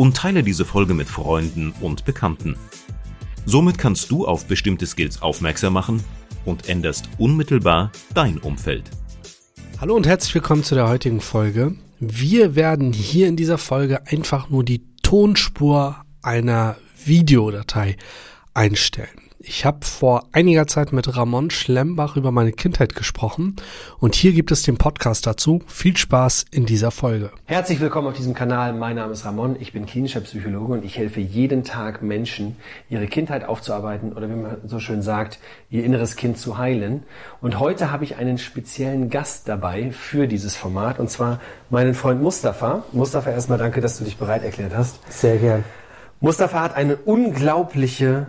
und teile diese Folge mit Freunden und Bekannten. Somit kannst du auf bestimmte Skills aufmerksam machen und änderst unmittelbar dein Umfeld. Hallo und herzlich willkommen zu der heutigen Folge. Wir werden hier in dieser Folge einfach nur die Tonspur einer Videodatei einstellen. Ich habe vor einiger Zeit mit Ramon Schlembach über meine Kindheit gesprochen und hier gibt es den Podcast dazu. Viel Spaß in dieser Folge. Herzlich willkommen auf diesem Kanal. Mein Name ist Ramon. Ich bin klinischer Psychologe und ich helfe jeden Tag Menschen, ihre Kindheit aufzuarbeiten oder wie man so schön sagt, ihr inneres Kind zu heilen. Und heute habe ich einen speziellen Gast dabei für dieses Format und zwar meinen Freund Mustafa. Mustafa, erstmal danke, dass du dich bereit erklärt hast. Sehr gern. Mustafa hat eine unglaubliche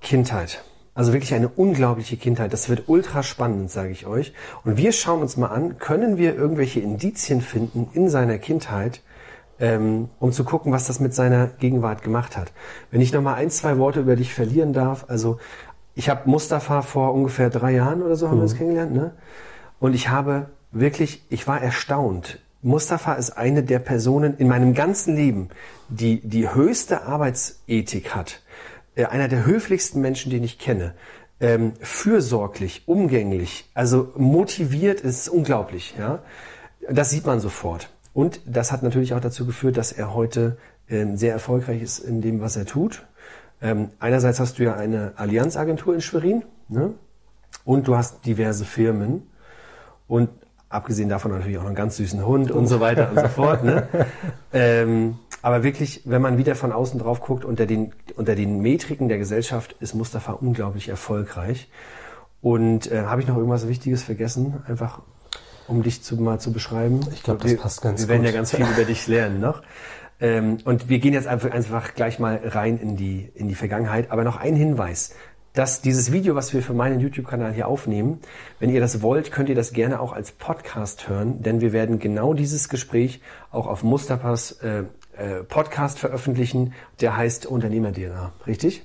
Kindheit. Also wirklich eine unglaubliche Kindheit. Das wird ultra spannend, sage ich euch. Und wir schauen uns mal an, können wir irgendwelche Indizien finden in seiner Kindheit, ähm, um zu gucken, was das mit seiner Gegenwart gemacht hat. Wenn ich noch mal ein, zwei Worte über dich verlieren darf. Also ich habe Mustafa vor ungefähr drei Jahren oder so haben mhm. wir uns kennengelernt. Ne? Und ich habe wirklich, ich war erstaunt. Mustafa ist eine der Personen in meinem ganzen Leben, die die höchste Arbeitsethik hat äh, einer der höflichsten Menschen, den ich kenne. Ähm, fürsorglich, umgänglich, also motiviert ist unglaublich. Ja, das sieht man sofort. Und das hat natürlich auch dazu geführt, dass er heute ähm, sehr erfolgreich ist in dem, was er tut. Ähm, einerseits hast du ja eine Allianzagentur in Schwerin ne? und du hast diverse Firmen und abgesehen davon natürlich auch noch einen ganz süßen Hund und so weiter und so fort. Ne? Ähm, aber wirklich, wenn man wieder von außen drauf guckt, unter den, unter den Metriken der Gesellschaft ist Mustafa unglaublich erfolgreich. Und äh, habe ich noch irgendwas Wichtiges vergessen? Einfach um dich zu, mal zu beschreiben. Ich glaube, das passt ganz gut. Wir werden ja ganz viel über dich lernen noch. Ähm, und wir gehen jetzt einfach, einfach gleich mal rein in die, in die Vergangenheit. Aber noch ein Hinweis dass dieses Video, was wir für meinen YouTube-Kanal hier aufnehmen, wenn ihr das wollt, könnt ihr das gerne auch als Podcast hören, denn wir werden genau dieses Gespräch auch auf Mustafas äh, äh, Podcast veröffentlichen, der heißt Unternehmer-DNA, richtig?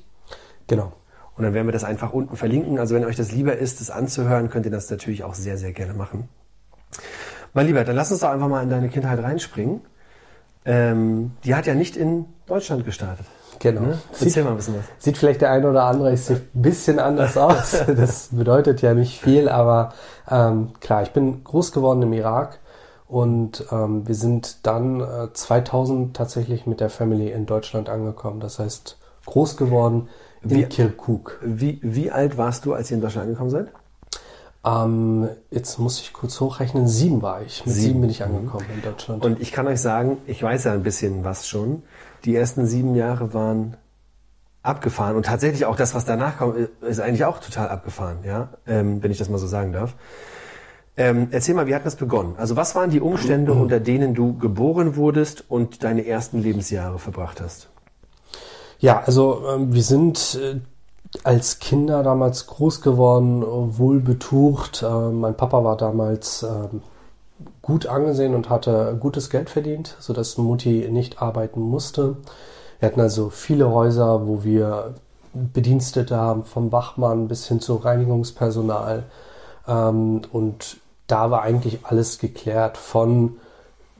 Genau. Und dann werden wir das einfach unten verlinken. Also wenn euch das lieber ist, das anzuhören, könnt ihr das natürlich auch sehr, sehr gerne machen. Mein Lieber, dann lass uns doch einfach mal in deine Kindheit reinspringen. Ähm, die hat ja nicht in Deutschland gestartet. Genau. Ne? Erzähl sieht, mal ein bisschen was. Sieht vielleicht der eine oder andere ist ein bisschen anders aus. Das bedeutet ja nicht viel, aber ähm, klar, ich bin groß geworden im Irak und ähm, wir sind dann äh, 2000 tatsächlich mit der Family in Deutschland angekommen. Das heißt, groß geworden in wie, Kirkuk. Wie, wie alt warst du, als ihr in Deutschland angekommen seid? Ähm, jetzt muss ich kurz hochrechnen. Sieben war ich. Mit sieben, sieben bin ich angekommen in Deutschland. Und ich kann euch sagen, ich weiß ja ein bisschen was schon. Die ersten sieben Jahre waren abgefahren und tatsächlich auch das, was danach kommt, ist eigentlich auch total abgefahren, ja, ähm, wenn ich das mal so sagen darf. Ähm, erzähl mal, wie hat das begonnen? Also was waren die Umstände, unter denen du geboren wurdest und deine ersten Lebensjahre verbracht hast? Ja, also ähm, wir sind äh, als Kinder damals groß geworden, wohl betucht. Äh, mein Papa war damals äh, gut angesehen und hatte gutes Geld verdient, sodass Mutti nicht arbeiten musste. Wir hatten also viele Häuser, wo wir Bedienstete haben, vom Wachmann bis hin zu Reinigungspersonal. Ähm, und da war eigentlich alles geklärt von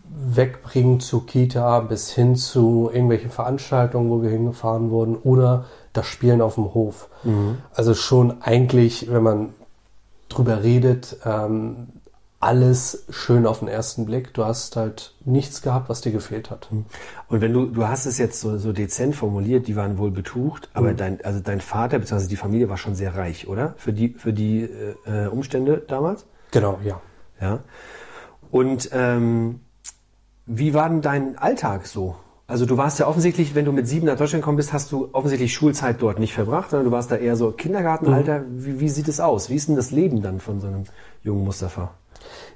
Wegbringen zu Kita bis hin zu irgendwelchen Veranstaltungen, wo wir hingefahren wurden oder das Spielen auf dem Hof. Mhm. Also schon eigentlich, wenn man drüber redet, ähm, alles schön auf den ersten Blick. Du hast halt nichts gehabt, was dir gefehlt hat. Mhm. Und wenn du, du hast es jetzt so, so dezent formuliert, die waren wohl betucht, aber mhm. dein, also dein Vater bzw. die Familie war schon sehr reich, oder? Für die, für die äh, Umstände damals? Genau, ja. Ja. Und ähm, wie war denn dein Alltag so? Also du warst ja offensichtlich, wenn du mit sieben nach Deutschland gekommen bist, hast du offensichtlich Schulzeit dort nicht verbracht, sondern du warst da eher so Kindergartenalter. Mhm. Wie, wie sieht es aus? Wie ist denn das Leben dann von so einem jungen Mustafa?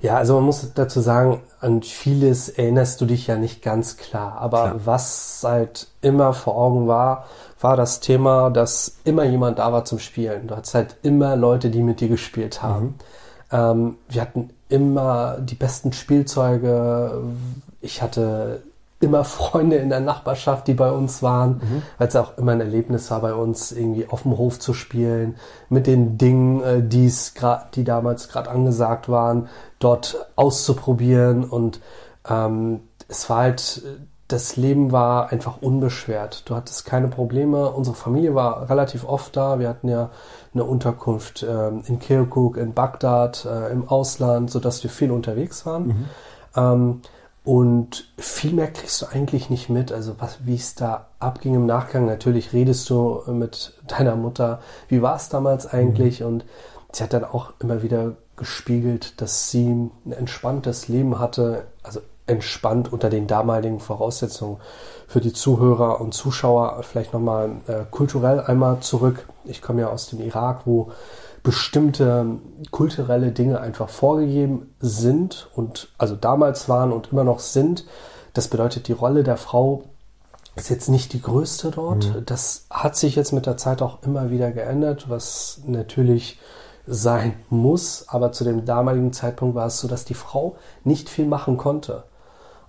Ja, also man muss dazu sagen, an vieles erinnerst du dich ja nicht ganz klar. Aber Klar. was halt immer vor Augen war, war das Thema, dass immer jemand da war zum Spielen. Du hattest halt immer Leute, die mit dir gespielt haben. Ähm, wir hatten immer die besten Spielzeuge. Ich hatte immer Freunde in der Nachbarschaft, die bei uns waren, weil es auch immer ein Erlebnis war, bei uns irgendwie auf dem Hof zu spielen, mit den Dingen, äh, die's grad, die damals gerade angesagt waren, dort auszuprobieren und ähm, es war halt, das Leben war einfach unbeschwert. Du hattest keine Probleme. Unsere Familie war relativ oft da. Wir hatten ja eine Unterkunft ähm, in Kirkuk, in Bagdad, äh, im Ausland, sodass wir viel unterwegs waren. Ähm, und viel mehr kriegst du eigentlich nicht mit. Also was, wie es da abging im Nachgang. Natürlich redest du mit deiner Mutter. Wie war es damals eigentlich? Und sie hat dann auch immer wieder gespiegelt, dass sie ein entspanntes Leben hatte. Also entspannt unter den damaligen Voraussetzungen für die Zuhörer und Zuschauer. Vielleicht nochmal äh, kulturell einmal zurück. Ich komme ja aus dem Irak, wo bestimmte kulturelle Dinge einfach vorgegeben sind und also damals waren und immer noch sind. Das bedeutet, die Rolle der Frau ist jetzt nicht die größte dort. Das hat sich jetzt mit der Zeit auch immer wieder geändert, was natürlich sein muss. Aber zu dem damaligen Zeitpunkt war es so, dass die Frau nicht viel machen konnte.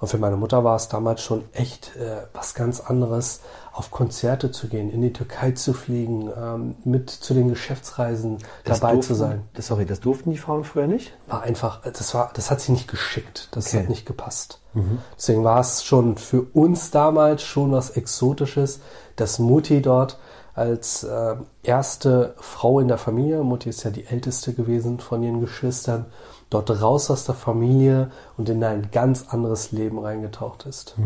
Und für meine Mutter war es damals schon echt äh, was ganz anderes, auf Konzerte zu gehen, in die Türkei zu fliegen, ähm, mit zu den Geschäftsreisen dabei durften, zu sein. Das, sorry, das durften die Frauen früher nicht? War einfach, das war, das hat sie nicht geschickt. Das Okay. hat nicht gepasst. Deswegen war es schon für uns damals schon was Exotisches, dass Mutti dort als äh, erste Frau in der Familie, Mutti ist ja die älteste gewesen von ihren Geschwistern, dort raus aus der Familie und in ein ganz anderes Leben reingetaucht ist.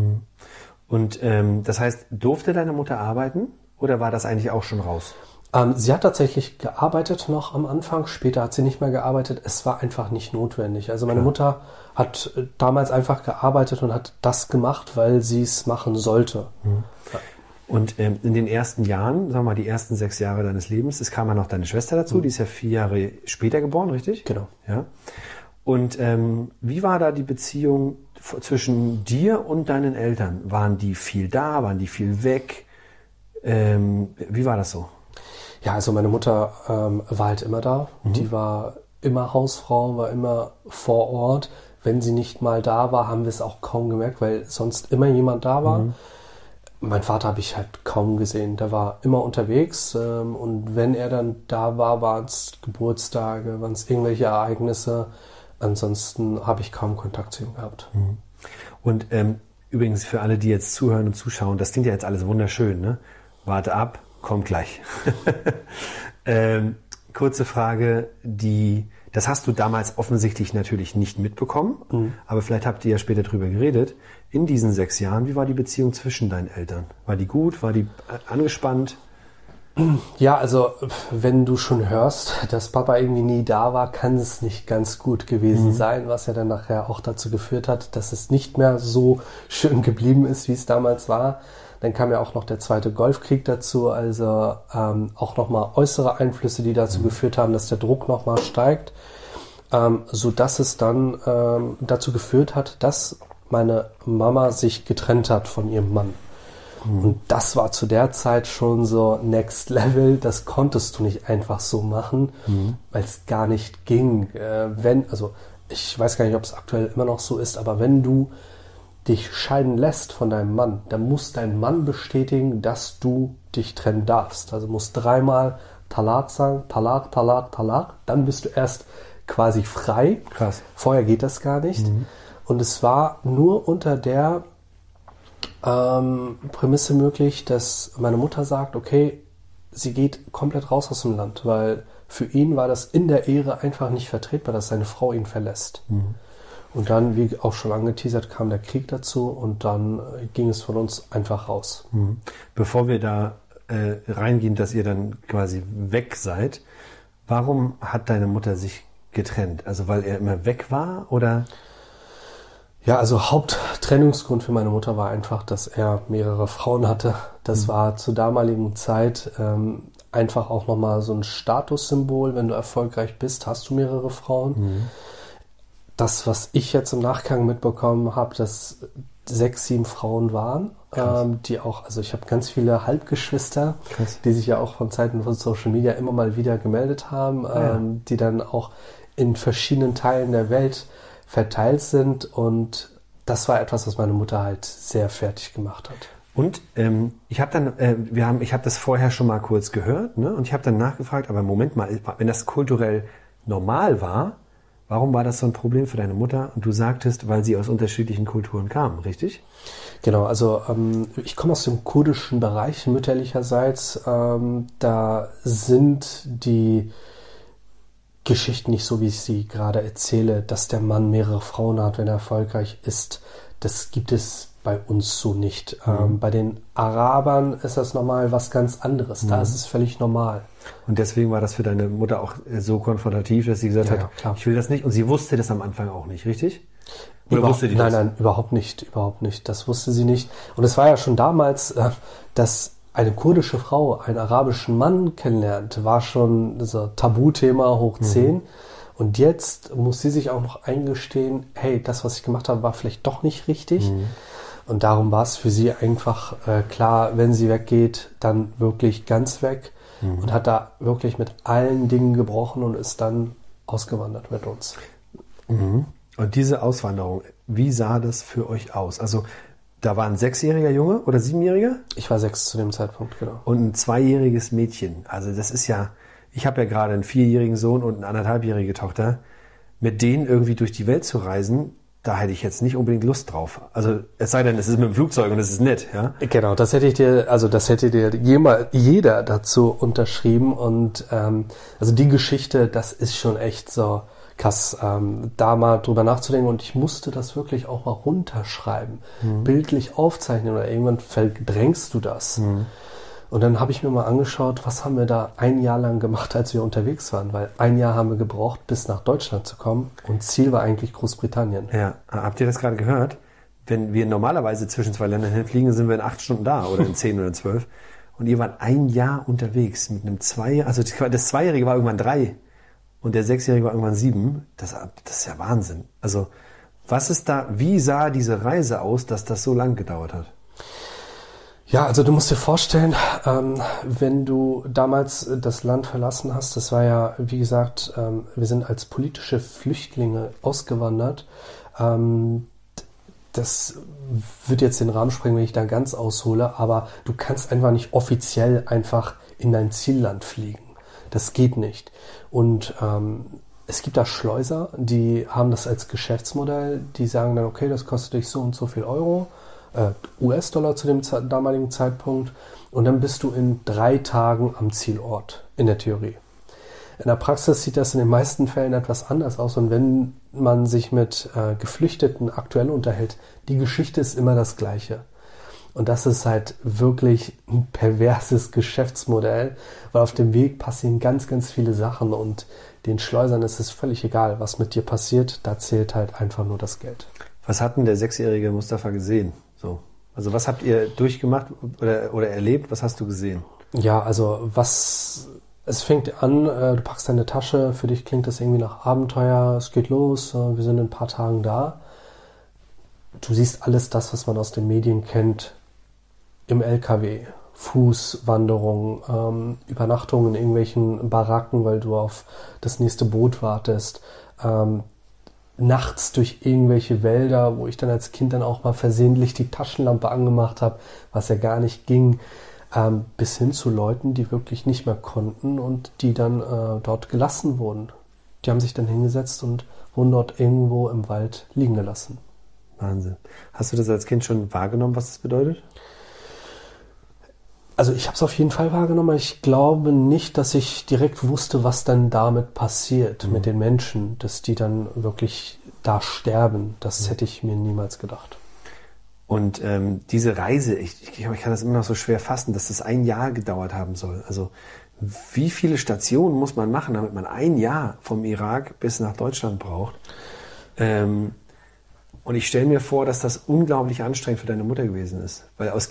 Und ähm, das heißt, durfte deine Mutter arbeiten oder war das eigentlich auch schon raus? Ähm, sie hat tatsächlich gearbeitet noch am Anfang, später hat sie nicht mehr gearbeitet. Es war einfach nicht notwendig. Also meine Mutter hat äh, damals einfach gearbeitet und hat das gemacht, weil sie es machen sollte. Und ähm, in den ersten Jahren, sagen wir mal die ersten sechs Jahre deines Lebens, es kam ja noch deine Schwester dazu, die ist ja vier Jahre später geboren, richtig? Genau. Ja. Und ähm, wie war da die Beziehung zwischen dir und deinen Eltern? Waren die viel da? Waren die viel weg? Ähm, wie war das so? Ja, also meine Mutter ähm, war halt immer da. Die war immer Hausfrau, war immer vor Ort. Wenn sie nicht mal da war, haben wir es auch kaum gemerkt, weil sonst immer jemand da war. Mein Vater habe ich halt kaum gesehen. Der war immer unterwegs ähm, und wenn er dann da war, waren es Geburtstage, waren es irgendwelche Ereignisse. Ansonsten habe ich kaum Kontakt zu ihm gehabt. Und ähm, übrigens für alle, die jetzt zuhören und zuschauen, das klingt ja jetzt alles wunderschön, ne? Warte ab, kommt gleich. ähm, kurze Frage, die, das hast du damals offensichtlich natürlich nicht mitbekommen, aber vielleicht habt ihr ja später drüber geredet. In diesen sechs Jahren, wie war die Beziehung zwischen deinen Eltern? War die gut? War die äh, angespannt? Ja, also wenn du schon hörst, dass Papa irgendwie nie da war, kann es nicht ganz gut gewesen sein, was ja dann nachher auch dazu geführt hat, dass es nicht mehr so schön geblieben ist, wie es damals war. Dann kam ja auch noch der zweite Golfkrieg dazu, also ähm, auch nochmal äußere Einflüsse, die dazu geführt haben, dass der Druck nochmal steigt, ähm, so dass es dann ähm, dazu geführt hat, dass meine Mama sich getrennt hat von ihrem Mann. Und das war zu der Zeit schon so Next Level. Das konntest du nicht einfach so machen, weil es gar nicht ging. Äh, wenn, also ich weiß gar nicht, ob es aktuell immer noch so ist, aber wenn du dich scheiden lässt von deinem Mann, dann muss dein Mann bestätigen, dass du dich trennen darfst. Also musst dreimal Talat sagen, Talat, Talat, Talat. Dann bist du erst quasi frei. Krass. Vorher geht das gar nicht. Und es war nur unter der ähm, Prämisse möglich, dass meine Mutter sagt, okay, sie geht komplett raus aus dem Land, weil für ihn war das in der Ehre einfach nicht vertretbar, dass seine Frau ihn verlässt. Und dann, wie auch schon angeteasert, kam der Krieg dazu und dann äh, ging es von uns einfach raus. Bevor wir da äh, reingehen, dass ihr dann quasi weg seid, warum hat deine Mutter sich getrennt? Also weil er immer weg war oder? Ja, also Haupttrennungsgrund für meine Mutter war einfach, dass er mehrere Frauen hatte. Das war zur damaligen Zeit ähm, einfach auch nochmal so ein Statussymbol. Wenn du erfolgreich bist, hast du mehrere Frauen. das, was ich jetzt im Nachgang mitbekommen habe, dass sechs, sieben Frauen waren, ähm, die auch, also ich habe ganz viele Halbgeschwister, Krass. die sich ja auch von Zeiten von Social Media immer mal wieder gemeldet haben, Ah, ja. ähm, die dann auch in verschiedenen Teilen der Welt verteilt sind und das war etwas, was meine Mutter halt sehr fertig gemacht hat. Und ähm, ich habe dann, äh, wir haben, ich habe das vorher schon mal kurz gehört, ne? Und ich habe dann nachgefragt, aber Moment mal, wenn das kulturell normal war, warum war das so ein Problem für deine Mutter? Und du sagtest, weil sie aus unterschiedlichen Kulturen kamen, richtig? Genau, also ähm, ich komme aus dem kurdischen Bereich mütterlicherseits. Ähm, da sind die Geschichten nicht so, wie ich sie gerade erzähle, dass der Mann mehrere Frauen hat, wenn er erfolgreich ist. Das gibt es bei uns so nicht. Ähm, bei den Arabern ist das normal was ganz anderes. Da ist es völlig normal. Und deswegen war das für deine Mutter auch so konfrontativ, dass sie gesagt Ja, ja, hat, klar. ich will das nicht. Und sie wusste das am Anfang auch nicht, richtig? Oder Überhaupt- wusste die nein, das? nein, überhaupt nicht, überhaupt nicht. Das wusste sie nicht. Und es war ja schon damals, äh, dass eine kurdische Frau einen arabischen Mann kennenlernt, war schon so Tabuthema hoch 10. Und jetzt muss sie sich auch noch eingestehen, hey, das, was ich gemacht habe, war vielleicht doch nicht richtig. Und darum war es für sie einfach äh, klar, wenn sie weggeht, dann wirklich ganz weg. Und hat da wirklich mit allen Dingen gebrochen und ist dann ausgewandert mit uns. Und diese Auswanderung, wie sah das für euch aus? Also da war ein sechsjähriger Junge oder siebenjähriger Ich war sechs zu dem Zeitpunkt, genau. und ein zweijähriges Mädchen. Also das ist ja, ich habe ja gerade einen vierjährigen Sohn und eine anderthalbjährige Tochter. Mit denen irgendwie durch die Welt zu reisen, da hätte ich jetzt nicht unbedingt Lust drauf. Also es sei denn, es ist mit dem Flugzeug und es ist nett, ja. Genau, das hätte ich dir, also das hätte dir jema- jeder dazu unterschrieben und ähm, also die Geschichte, das ist schon echt so krass, ähm, da mal drüber nachzudenken und ich musste das wirklich auch mal runterschreiben, bildlich aufzeichnen oder irgendwann verdrängst du das. Und dann habe ich mir mal angeschaut, was haben wir da ein Jahr lang gemacht, als wir unterwegs waren, weil ein Jahr haben wir gebraucht, bis nach Deutschland zu kommen und Ziel war eigentlich Großbritannien. Ja, habt ihr das gerade gehört? Wenn wir normalerweise zwischen zwei Ländern hinfliegen, sind wir in acht Stunden da oder in zehn oder in zwölf. Und ihr wart ein Jahr unterwegs mit einem zwei, also das Zweijährige war irgendwann drei und der Sechsjährige war irgendwann sieben. Das, das ist ja Wahnsinn. Also was ist da, wie sah diese Reise aus, dass das so lang gedauert hat? Ja, also du musst dir vorstellen, ähm, wenn du damals das Land verlassen hast, das war ja, wie gesagt, ähm, wir sind als politische Flüchtlinge ausgewandert. Ähm, das wird jetzt den Rahmen sprengen, wenn ich da ganz aushole, aber du kannst einfach nicht offiziell einfach in dein Zielland fliegen. Das geht nicht. Und ähm, es gibt da Schleuser, die haben das als Geschäftsmodell, die sagen dann, okay, das kostet dich so und so viel Euro, äh, US-Dollar zu dem damaligen Zeitpunkt, und dann bist du in drei Tagen am Zielort, in der Theorie. In der Praxis sieht das in den meisten Fällen etwas anders aus. Und wenn man sich mit äh, Geflüchteten aktuell unterhält, die Geschichte ist immer das gleiche. Und das ist halt wirklich ein perverses Geschäftsmodell, weil auf dem Weg passieren ganz, ganz viele Sachen und den Schleusern ist es völlig egal, was mit dir passiert. Da zählt halt einfach nur das Geld. Was hat denn der sechsjährige Mustafa gesehen? So. Also was habt ihr durchgemacht oder, oder erlebt? Was hast du gesehen? Ja, also was es fängt an, äh, du packst deine Tasche, für dich klingt das irgendwie nach Abenteuer, es geht los, äh, wir sind in ein paar Tagen da. Du siehst alles das, was man aus den Medien kennt, im LKW. Fußwanderung, ähm, Übernachtung in irgendwelchen Baracken, weil du auf das nächste Boot wartest, ähm, nachts durch irgendwelche Wälder, wo ich dann als Kind dann auch mal versehentlich die Taschenlampe angemacht habe, was ja gar nicht ging, ähm, bis hin zu Leuten, die wirklich nicht mehr konnten und die dann äh, dort gelassen wurden. Die haben sich dann hingesetzt und wurden dort irgendwo im Wald liegen gelassen. Wahnsinn. Hast du das als Kind schon wahrgenommen, was das bedeutet? Also ich habe es auf jeden Fall wahrgenommen, aber ich glaube nicht, dass ich direkt wusste, was dann damit passiert mit den Menschen, dass die dann wirklich da sterben. Das hätte ich mir niemals gedacht. Und ähm, diese Reise, ich, ich, ich kann das immer noch so schwer fassen, dass das ein Jahr gedauert haben soll. Also wie viele Stationen muss man machen, damit man ein Jahr vom Irak bis nach Deutschland braucht? Ähm, und ich stelle mir vor, dass das unglaublich anstrengend für deine Mutter gewesen ist. Weil aus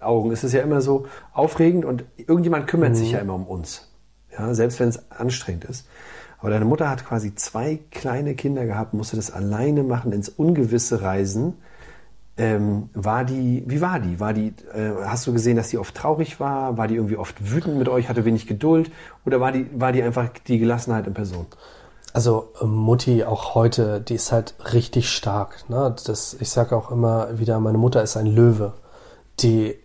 Kinderaugen ist es ja immer so aufregend und irgendjemand kümmert sich ja immer um uns. Ja, selbst wenn es anstrengend ist. Aber deine Mutter hat quasi zwei kleine Kinder gehabt, musste das alleine machen, ins Ungewisse reisen. Ähm, war die, wie war die? War die, äh, hast du gesehen, dass die oft traurig war? War die irgendwie oft wütend mit euch, hatte wenig Geduld? Oder war die, war die einfach die Gelassenheit in Person? Also ähm, Mutti auch heute, die ist halt richtig stark. Ne? Das, ich sage auch immer wieder, meine Mutter ist ein Löwe. Die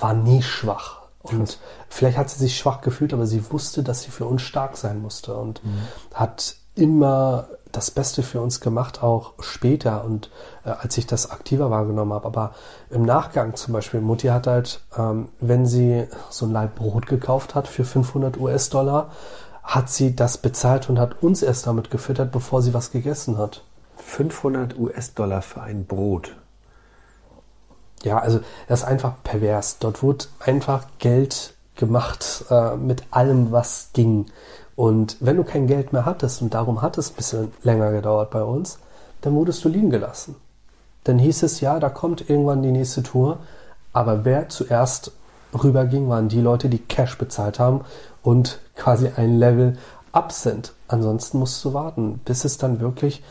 war nie schwach. Und vielleicht hat sie sich schwach gefühlt, aber sie wusste, dass sie für uns stark sein musste und mhm. hat immer das Beste für uns gemacht, auch später und äh, als ich das aktiver wahrgenommen habe. Aber im Nachgang zum Beispiel, Mutti hat halt, ähm, wenn sie so ein Leib Brot gekauft hat für 500 US-Dollar, hat sie das bezahlt und hat uns erst damit gefüttert, bevor sie was gegessen hat. 500 US-Dollar für ein Brot. Ja, also das ist einfach pervers. Dort wurde einfach Geld gemacht äh, mit allem, was ging. Und wenn du kein Geld mehr hattest, und darum hat es ein bisschen länger gedauert bei uns, dann wurdest du liegen gelassen. Dann hieß es, ja, da kommt irgendwann die nächste Tour. Aber wer zuerst rüberging, waren die Leute, die Cash bezahlt haben und quasi ein Level up sind. Ansonsten musst du warten, bis es dann wirklich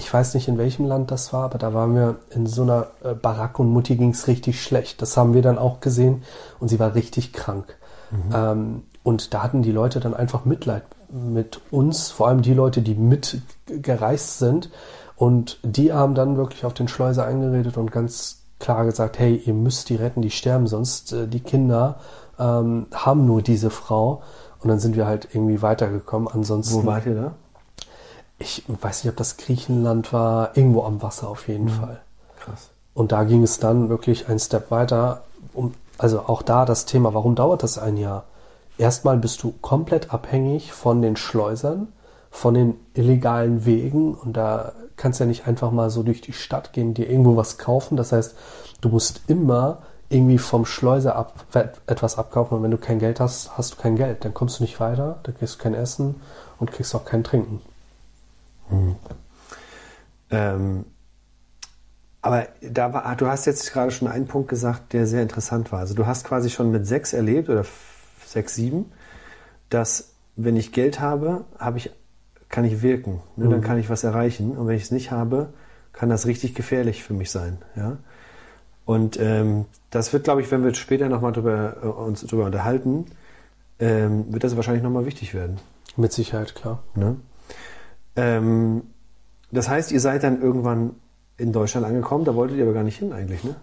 ich weiß nicht in welchem Land das war, aber da waren wir in so einer äh, Baracke und Mutti ging es richtig schlecht. Das haben wir dann auch gesehen und sie war richtig krank. Mhm. Ähm, und da hatten die Leute dann einfach Mitleid mit uns, vor allem die Leute, die mitgereist sind. Und die haben dann wirklich auf den Schleuser eingeredet und ganz klar gesagt, hey, ihr müsst die retten, die sterben, sonst äh, die Kinder ähm, haben nur diese Frau. Und dann sind wir halt irgendwie weitergekommen. Ansonsten. Wo wart ihr da? Ich weiß nicht, ob das Griechenland war, irgendwo am Wasser auf jeden mhm. Fall. Krass. Und da ging es dann wirklich ein Step weiter. Um, also auch da das Thema, warum dauert das ein Jahr? Erstmal bist du komplett abhängig von den Schleusern, von den illegalen Wegen und da kannst du ja nicht einfach mal so durch die Stadt gehen, dir irgendwo was kaufen. Das heißt, du musst immer irgendwie vom Schleuser ab, etwas abkaufen und wenn du kein Geld hast, hast du kein Geld. Dann kommst du nicht weiter, dann kriegst du kein Essen und kriegst auch kein Trinken. Mhm. Ähm, aber da war, du hast jetzt gerade schon einen Punkt gesagt, der sehr interessant war. Also du hast quasi schon mit sechs erlebt oder sechs, sieben, dass wenn ich Geld habe, habe ich, kann ich wirken. Ne? Mhm. Dann kann ich was erreichen. Und wenn ich es nicht habe, kann das richtig gefährlich für mich sein. Ja? Und ähm, das wird, glaube ich, wenn wir später nochmal drüber, äh, uns darüber unterhalten, ähm, wird das wahrscheinlich nochmal wichtig werden. Mit Sicherheit, klar. Ne? Ähm, das heißt, ihr seid dann irgendwann in Deutschland angekommen, da wolltet ihr aber gar nicht hin eigentlich, ne?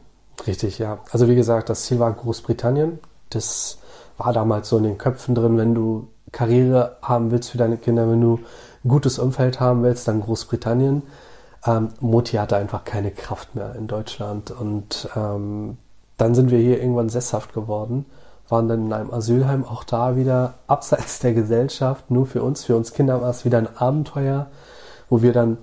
Richtig, ja. Also wie gesagt, das Ziel war Großbritannien. Das war damals so in den Köpfen drin, wenn du Karriere haben willst für deine Kinder, wenn du ein gutes Umfeld haben willst, dann Großbritannien. Ähm, Mutti hatte einfach keine Kraft mehr in Deutschland und ähm, dann sind wir hier irgendwann sesshaft geworden waren dann in einem Asylheim, auch da wieder abseits der Gesellschaft, nur für uns. Für uns Kinder war es wieder ein Abenteuer, wo wir dann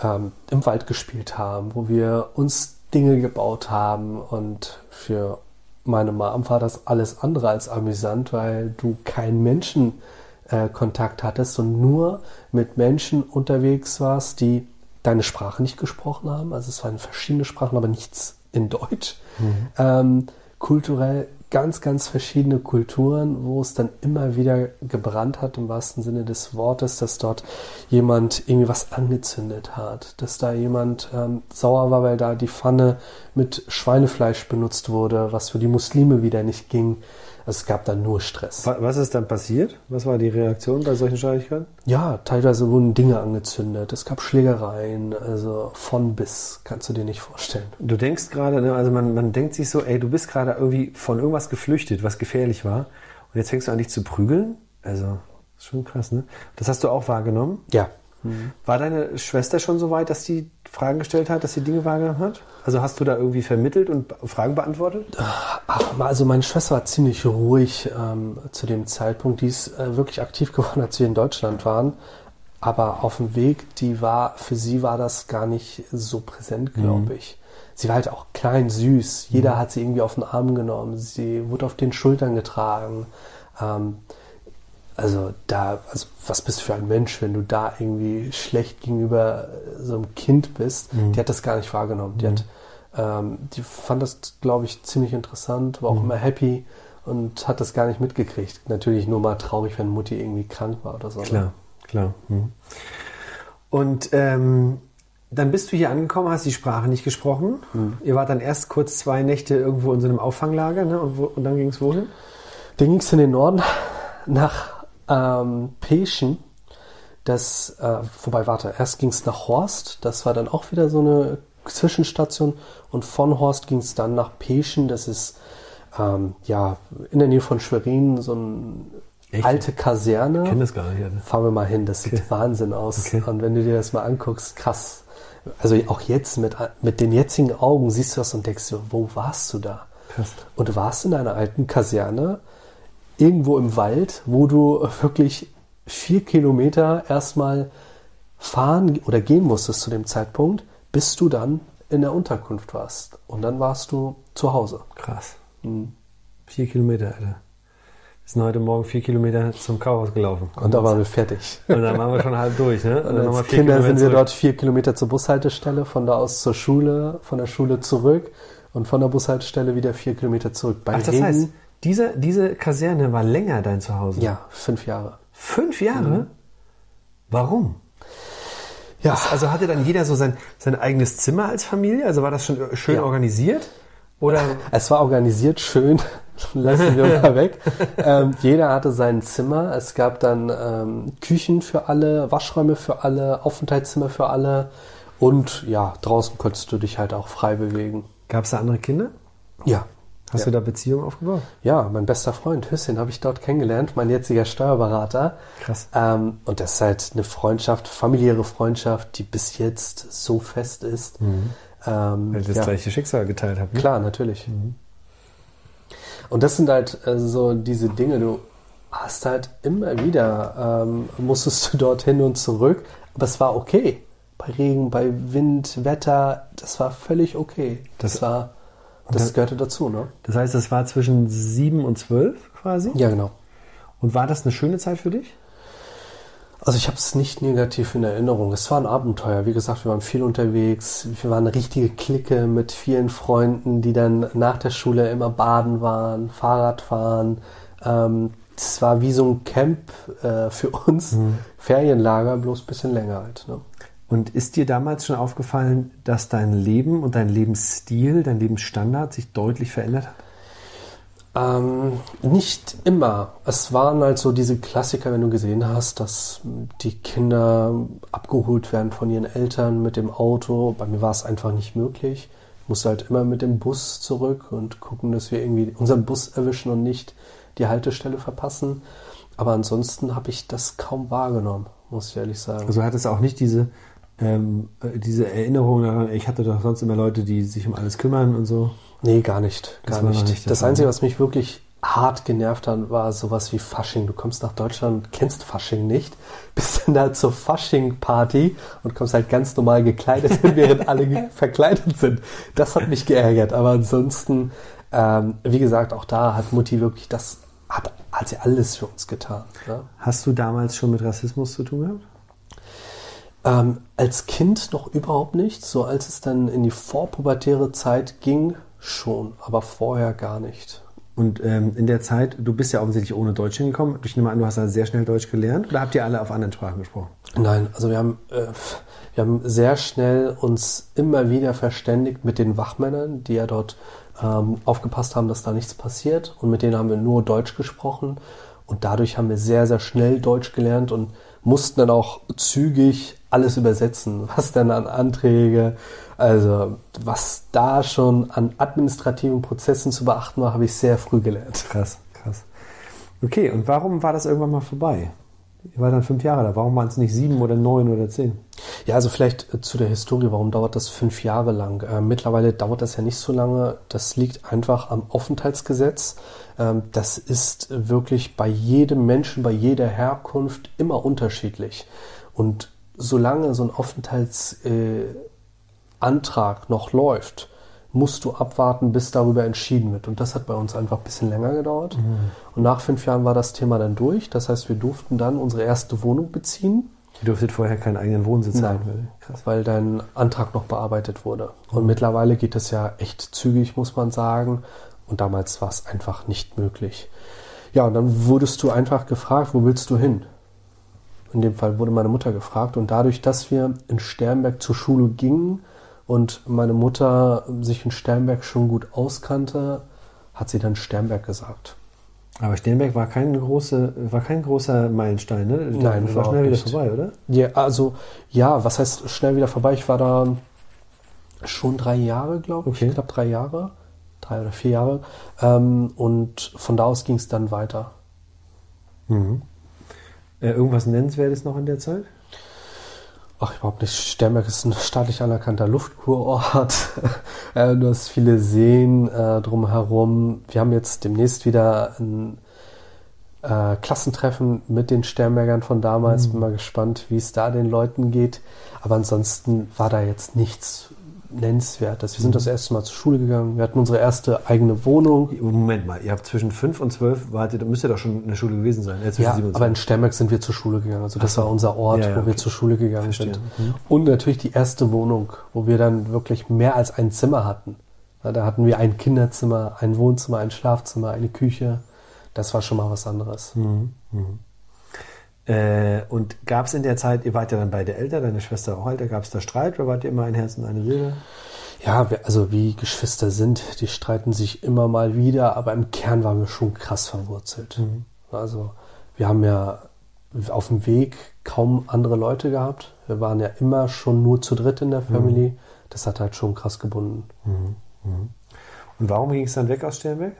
ähm, im Wald gespielt haben, wo wir uns Dinge gebaut haben und für meine Mom war das alles andere als amüsant, weil du keinen Menschenkontakt äh, hattest und nur mit Menschen unterwegs warst, die deine Sprache nicht gesprochen haben. Also es waren verschiedene Sprachen, aber nichts in Deutsch. Mhm. Ähm, kulturell ganz, ganz verschiedene Kulturen, wo es dann immer wieder gebrannt hat, im wahrsten Sinne des Wortes, dass dort jemand irgendwie was angezündet hat, dass da jemand ähm, sauer war, weil da die Pfanne mit Schweinefleisch benutzt wurde, was für die Muslime wieder nicht ging. Also es gab dann nur Stress. Was ist dann passiert? Was war die Reaktion bei solchen Streitigkeiten? Ja, teilweise wurden Dinge angezündet. Es gab Schlägereien, also von bis, kannst du dir nicht vorstellen. Du denkst gerade, ne, also man, man denkt sich so, ey, du bist gerade irgendwie von irgendwas geflüchtet, was gefährlich war. Und jetzt fängst du an, dich zu prügeln. Also, ist schon krass, ne? Das hast du auch wahrgenommen? Ja. Mhm. War deine Schwester schon so weit, dass sie Fragen gestellt hat, dass sie Dinge wahrgenommen hat? Also hast du da irgendwie vermittelt und Fragen beantwortet? Ach, also meine Schwester war ziemlich ruhig ähm, zu dem Zeitpunkt. Die ist äh, wirklich aktiv geworden, als wir in Deutschland waren. Aber auf dem Weg, die war, für sie war das gar nicht so präsent, glaube mhm. ich. Sie war halt auch klein, süß. Jeder mhm. hat sie irgendwie auf den Arm genommen. Sie wurde auf den Schultern getragen. Ähm, also da, also was bist du für ein Mensch, wenn du da irgendwie schlecht gegenüber so einem Kind bist? Mhm. Die hat das gar nicht wahrgenommen. Die mhm. hat, ähm, die fand das, glaube ich, ziemlich interessant, war auch mhm. immer happy und hat das gar nicht mitgekriegt. Natürlich nur mal traurig, wenn Mutti irgendwie krank war oder so. Ne? Klar, Klar. Hm. Und ähm, dann bist du hier angekommen, hast die Sprache nicht gesprochen. Ihr wart dann erst kurz zwei Nächte irgendwo in so einem Auffanglager, ne? Und, wo, und dann ging es wohin? Dann ging es in den Norden nach ähm, Peschen. Das, äh, wobei, warte, erst ging es nach Horst. Das war dann auch wieder so eine Zwischenstation. Und von Horst ging es dann nach Peschen. Das ist ähm, ja in der Nähe von Schwerin, so eine Echt? alte Kaserne. Ich kenne das gar nicht. Alter. Fahren wir mal hin, das sieht Okay. Wahnsinn aus. Okay. Und wenn du dir das mal anguckst, krass. Also auch jetzt mit, mit den jetzigen Augen siehst du das und denkst dir, wo warst du da? Krass. Und du warst in einer alten Kaserne, irgendwo im Wald, wo du wirklich vier Kilometer erstmal fahren oder gehen musstest zu dem Zeitpunkt, bis du dann in der Unterkunft warst. Und dann warst du zu Hause. Krass. Vier Kilometer, Alter. Wir sind heute Morgen vier Kilometer zum Kaufhaus gelaufen. Und da waren wir fertig. Und dann waren wir schon halb durch, ne? Und dann nochmal als Kinder Kilometer sind wir zurück. dort vier Kilometer zur Bushaltestelle, von da aus zur Schule, von der Schule zurück und von der Bushaltestelle wieder vier Kilometer zurück. Bei Ach, das Regen, heißt, diese, diese Kaserne war länger dein Zuhause? ja, fünf Jahre. Fünf Jahre? Warum? Ja, Also hatte dann jeder so sein, sein eigenes Zimmer als Familie? Also war das schon schön Ja. organisiert? Oder es war organisiert schön, lassen wir mal weg. Ähm, jeder hatte sein Zimmer. Es gab dann ähm, Küchen für alle, Waschräume für alle, Aufenthaltszimmer für alle. Und ja, draußen konntest du dich halt auch frei bewegen. gab es da andere Kinder? Ja. Hast Ja. du da Beziehungen aufgebaut? Ja, mein bester Freund Hüssein habe ich dort kennengelernt, mein jetziger Steuerberater. Krass. Ähm, und das ist halt eine Freundschaft, familiäre Freundschaft, die bis jetzt so fest ist. Ähm, Weil ihr das ja, gleiche Schicksal geteilt habt. ne? Klar, natürlich. Und das sind halt äh, so diese Dinge, du hast halt immer wieder, ähm, musstest du dorthin und zurück, aber es war okay. Bei Regen, bei Wind, Wetter, das war völlig okay. Das, Das- war, das das- gehörte dazu, ne? Das heißt, das war zwischen sieben und zwölf quasi? Ja, genau. Und war das eine schöne Zeit für dich? Also ich habe es nicht negativ in Erinnerung. Es war ein Abenteuer. Wie gesagt, wir waren viel unterwegs. Wir waren eine richtige Clique mit vielen Freunden, die dann nach der Schule immer baden waren, Fahrrad fahren. Ähm, es war wie so ein Camp äh, für uns. Ferienlager, bloß ein bisschen länger halt. Ne? Und ist dir damals schon aufgefallen, dass dein Leben und dein Lebensstil, dein Lebensstandard sich deutlich verändert hat? Ähm, nicht immer. Es waren halt so diese Klassiker, wenn du gesehen hast, dass die Kinder abgeholt werden von ihren Eltern mit dem Auto. Bei mir war es einfach nicht möglich. Ich musste halt immer mit dem Bus zurück und gucken, dass wir irgendwie unseren Bus erwischen und nicht die Haltestelle verpassen. Aber ansonsten habe ich das kaum wahrgenommen, muss ich ehrlich sagen. Also hattest du auch nicht diese, ähm, äh, diese Erinnerung daran, ich hatte doch sonst immer Leute, die sich um alles kümmern und so. Nee, gar nicht. Das Gar noch nicht. nicht das Einzige, was mich wirklich hart genervt hat, war sowas wie Fasching. Du kommst nach Deutschland, kennst Fasching nicht, bist dann da zur Fasching-Party und kommst halt ganz normal gekleidet, während alle verkleidet sind. Das hat mich geärgert. Aber ansonsten, ähm, wie gesagt, auch da hat Mutti wirklich das, hat, hat sie alles für uns getan. Ne? Hast du damals schon mit Rassismus zu tun gehabt? Ähm, als Kind noch überhaupt nicht. So als es dann in die vorpubertäre Zeit ging, schon, aber vorher gar nicht. Und ähm, in der Zeit, du bist ja offensichtlich ohne Deutsch hingekommen. Ich nehme an, du hast da sehr schnell Deutsch gelernt. Oder habt ihr alle auf anderen Sprachen gesprochen? Nein, also wir haben, äh, wir haben sehr schnell uns immer wieder verständigt mit den Wachmännern, die ja dort ähm, aufgepasst haben, dass da nichts passiert. Und mit denen haben wir nur Deutsch gesprochen. Und dadurch haben wir sehr, sehr schnell Deutsch gelernt und mussten dann auch zügig alles übersetzen, was dann an Anträge, also was da schon an administrativen Prozessen zu beachten war, habe ich sehr früh gelernt. Krass, krass. Okay, und warum war das irgendwann mal vorbei? Ihr wart dann fünf Jahre da. Warum waren es nicht sieben oder neun oder zehn? Ja, also vielleicht äh, zu der Historie, warum dauert das fünf Jahre lang? Äh, mittlerweile dauert das ja nicht so lange. Das liegt einfach am Aufenthaltsgesetz. Ähm, das ist wirklich bei jedem Menschen, bei jeder Herkunft immer unterschiedlich. Und solange so ein Aufenthaltsantrag äh, Antrag noch läuft, musst du abwarten, bis darüber entschieden wird. Und das hat bei uns einfach ein bisschen länger gedauert. Und nach fünf Jahren war das Thema dann durch. Das heißt, wir durften dann unsere erste Wohnung beziehen. Ihr durftet vorher keinen eigenen Wohnsitz Nein, haben. Krass. weil dein Antrag noch bearbeitet wurde. Und mittlerweile geht es ja echt zügig, muss man sagen. Und damals war es einfach nicht möglich. Ja, und dann wurdest du einfach gefragt, wo willst du hin? In dem Fall wurde meine Mutter gefragt. Und dadurch, dass wir in Sternberg zur Schule gingen und meine Mutter sich in Sternberg schon gut auskannte, hat sie dann Sternberg gesagt. Aber Sternberg war kein, große, war kein großer Meilenstein, ne? Nein, war schnell überhaupt wieder nicht. vorbei, oder? Ja, also, ja, was heißt schnell wieder vorbei? Ich war da schon drei Jahre, glaube ich. Okay. Knapp drei Jahre. Drei oder vier Jahre. Ähm, und von da aus ging es dann weiter. Äh, irgendwas Nennenswertes noch in der Zeit? Ach, überhaupt nicht. Sternberg ist ein staatlich anerkannter Luftkurort. äh, du hast viele Seen äh, drumherum. Wir haben jetzt demnächst wieder ein äh, Klassentreffen mit den Sternbergern von damals. Bin mal gespannt, wie es da den Leuten geht. Aber ansonsten war da jetzt nichts Nennenswertes. Wir sind das erste Mal zur Schule gegangen. Wir hatten unsere erste eigene Wohnung. Moment mal, ihr habt zwischen 5 und 12, wart ihr, müsst ihr doch schon in der Schule gewesen sein. Äh, Ja, aber in zwölf. Wir sind wir zur Schule gegangen. Also das war unser Ort, Ja, ja, wo wir okay. zur Schule gegangen Verstehe. sind. Und natürlich die erste Wohnung, wo wir dann wirklich mehr als ein Zimmer hatten. Da hatten wir ein Kinderzimmer, ein Wohnzimmer, ein Schlafzimmer, eine Küche. Das war schon mal was anderes. Hm. Äh, und gab es in der Zeit, ihr wart ja dann beide älter, deine Schwester auch älter, gab es da Streit oder wart ihr immer ein Herz und eine Seele? Ja, wir, also wie Geschwister sind, die streiten sich immer mal wieder, aber im Kern waren wir schon krass verwurzelt. Also wir haben ja auf dem Weg kaum andere Leute gehabt. Wir waren ja immer schon nur zu dritt in der Family. Das hat halt schon krass gebunden. Und warum ging es dann weg aus Sternberg?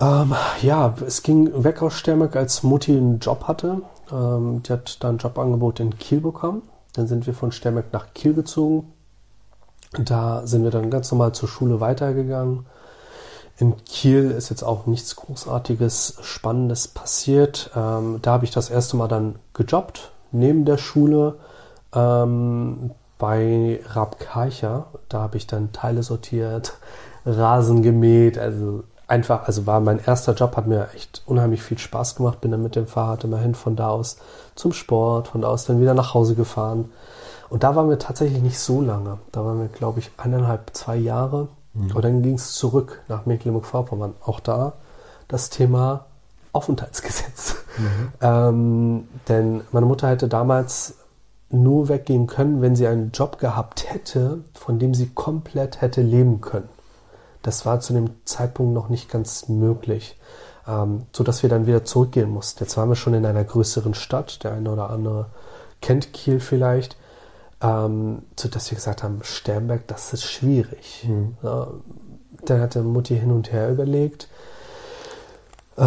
Ähm, ja, es ging weg aus Sternberg, als Mutti einen Job hatte. Ähm, die hat dann ein Jobangebot in Kiel bekommen. Dann sind wir von Sternberg nach Kiel gezogen. Da sind wir dann ganz normal zur Schule weitergegangen. In Kiel ist jetzt auch nichts Großartiges, Spannendes passiert. Ähm, da habe ich das erste Mal dann gejobbt, neben der Schule, ähm, bei Rabkarcher. Da habe ich dann Teile sortiert, Rasen gemäht, also einfach, also war mein erster Job, hat mir echt unheimlich viel Spaß gemacht. Bin dann mit dem Fahrrad immerhin von da aus zum Sport, von da aus dann wieder nach Hause gefahren. Und da waren wir tatsächlich nicht so lange. Da waren wir, glaube ich, eineinhalb, zwei Jahre. Und dann ging es zurück nach Mecklenburg-Vorpommern. Auch da das Thema Aufenthaltsgesetz. Ähm, denn meine Mutter hätte damals nur weggehen können, wenn sie einen Job gehabt hätte, von dem sie komplett hätte leben können. Das war zu dem Zeitpunkt noch nicht ganz möglich, ähm, so dass wir dann wieder zurückgehen mussten. Jetzt waren wir schon in einer größeren Stadt, der eine oder andere kennt Kiel vielleicht, ähm, so dass wir gesagt haben, Sternberg, das ist schwierig. Ja, dann hatte Mutti hin und her überlegt. Äh,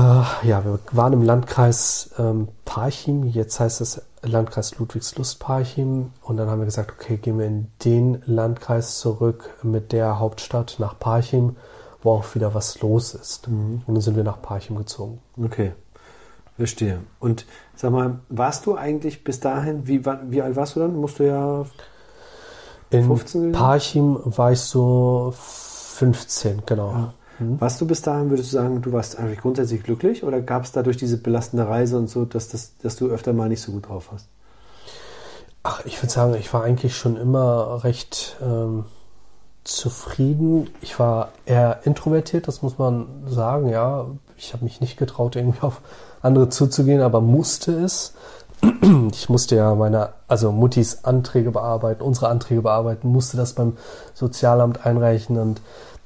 ja, wir waren im Landkreis ähm, Parchim, jetzt heißt es Landkreis Ludwigslust-Parchim. Und dann haben wir gesagt, okay, gehen wir in den Landkreis zurück mit der Hauptstadt nach Parchim, wo auch wieder was los ist. Und dann sind wir nach Parchim gezogen. Okay, verstehe. Und sag mal, warst du eigentlich bis dahin, wie, wie alt warst du dann? Musst du ja In 15 gewesen? Parchim war ich so 15, genau. Warst du bis dahin, würdest du sagen, du warst eigentlich grundsätzlich glücklich oder gab es dadurch diese belastende Reise und so, dass, das, dass du öfter mal nicht so gut drauf hast? Ach, ich würde sagen, ich war eigentlich schon immer recht ähm, zufrieden. Ich war eher introvertiert, das muss man sagen, ja. Ich habe mich nicht getraut, irgendwie auf andere zuzugehen, aber musste es. Ich musste ja meine, also Muttis Anträge bearbeiten, unsere Anträge bearbeiten, musste das beim Sozialamt einreichen und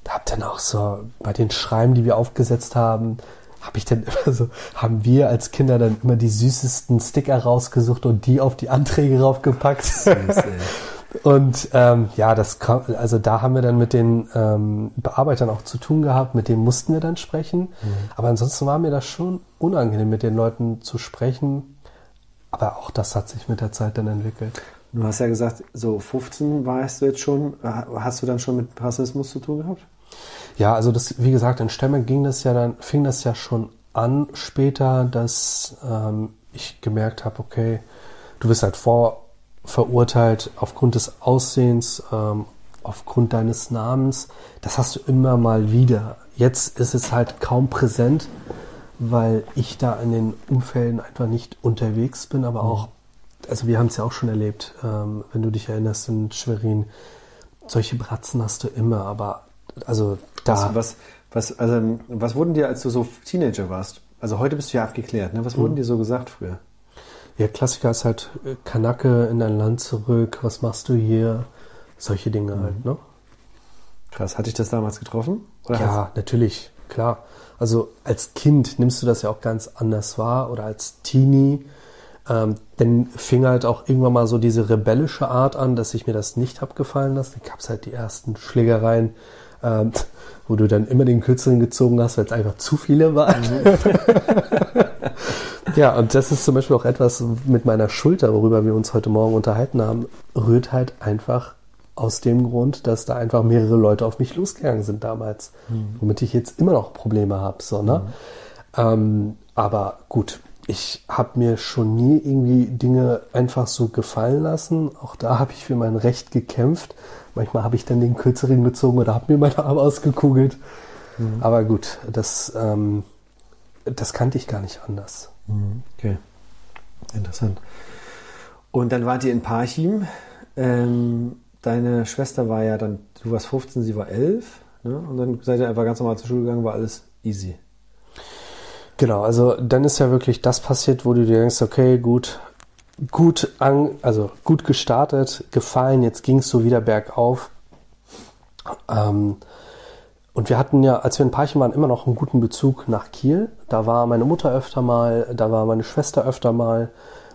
habe dann auch so bei den Schreiben, die wir aufgesetzt haben, habe ich dann immer so, haben wir als Kinder dann immer die süßesten Sticker rausgesucht und die auf die Anträge raufgepackt. Und ähm, ja, das also da haben wir dann mit den ähm, Bearbeitern auch zu tun gehabt, mit denen mussten wir dann sprechen. Aber ansonsten war mir das schon unangenehm, mit den Leuten zu sprechen. Aber auch das hat sich mit der Zeit dann entwickelt. Du hast ja gesagt, so 15 warst du jetzt schon, hast du dann schon mit Rassismus zu tun gehabt? Ja, also das, wie gesagt, in Stämme ging das ja dann, fing das ja schon an später, dass ähm, ich gemerkt habe, okay, du wirst halt vorverurteilt aufgrund des Aussehens, ähm, aufgrund deines Namens. Das hast du immer mal wieder. Jetzt ist es halt kaum präsent, weil ich da in den Umfällen einfach nicht unterwegs bin, aber auch, also wir haben es ja auch schon erlebt, ähm, wenn du dich erinnerst in Schwerin, solche Bratzen hast du immer, aber also da. Was, was, was, also, was wurden dir, als du so Teenager warst? Also heute bist du ja abgeklärt, ne? Was wurden dir so gesagt früher? Ja, Klassiker ist halt äh, Kanake in dein Land zurück, was machst du hier? Solche Dinge Mhm. halt, ne? Krass. Hatte ich das damals getroffen? Oder Ja, natürlich, klar. Also als Kind nimmst du das ja auch ganz anders wahr oder als Teenie. Ähm, dann fing halt auch irgendwann mal so diese rebellische Art an, dass ich mir das nicht hab gefallen lassen. Dann gab es halt die ersten Schlägereien, ähm, wo du dann immer den Kürzeren gezogen hast, weil es einfach zu viele waren. ja, und das ist zum Beispiel auch etwas mit meiner Schulter, worüber wir uns heute Morgen unterhalten haben, rührt halt einfach aus dem Grund, dass da einfach mehrere Leute auf mich losgegangen sind damals, womit ich jetzt immer noch Probleme habe. So, ne? ähm, aber gut, ich habe mir schon nie irgendwie Dinge einfach so gefallen lassen. Auch da habe ich für mein Recht gekämpft. Manchmal habe ich dann den kürzeren gezogen oder habe mir meine Arme ausgekugelt. Aber gut, das, ähm, das kannte ich gar nicht anders. Okay. Interessant. Und dann wart ihr in Parchim. Ähm, deine Schwester war ja dann, du warst 15, sie war 11. Ne? Und dann seid ihr einfach ganz normal zur Schule gegangen, war alles easy. Genau, also dann ist ja wirklich das passiert, wo du dir denkst, okay, gut, gut an, also gut gestartet, gefallen, jetzt ging es so wieder bergauf. Ähm, und wir hatten ja, als wir in Parchim waren, immer noch einen guten Bezug nach Kiel. Da war meine Mutter öfter mal, da war meine Schwester öfter mal.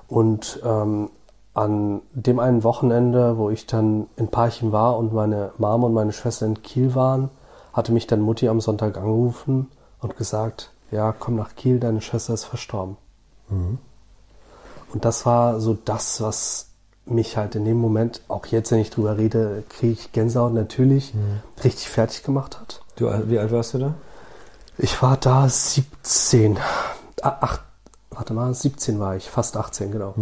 Und ähm, an dem einen Wochenende, wo ich dann in Parchim war und meine Mama und meine Schwester in Kiel waren, hatte mich dann Mutti am Sonntag angerufen und gesagt, ja, komm nach Kiel, deine Schwester ist verstorben. Und das war so das, was mich halt in dem Moment, auch jetzt, wenn ich drüber rede, kriege ich Gänsehaut natürlich, richtig fertig gemacht hat. Du, wie alt warst du da? Ich war da 17. Ah, ach, warte mal, 17 war ich, fast 18, genau.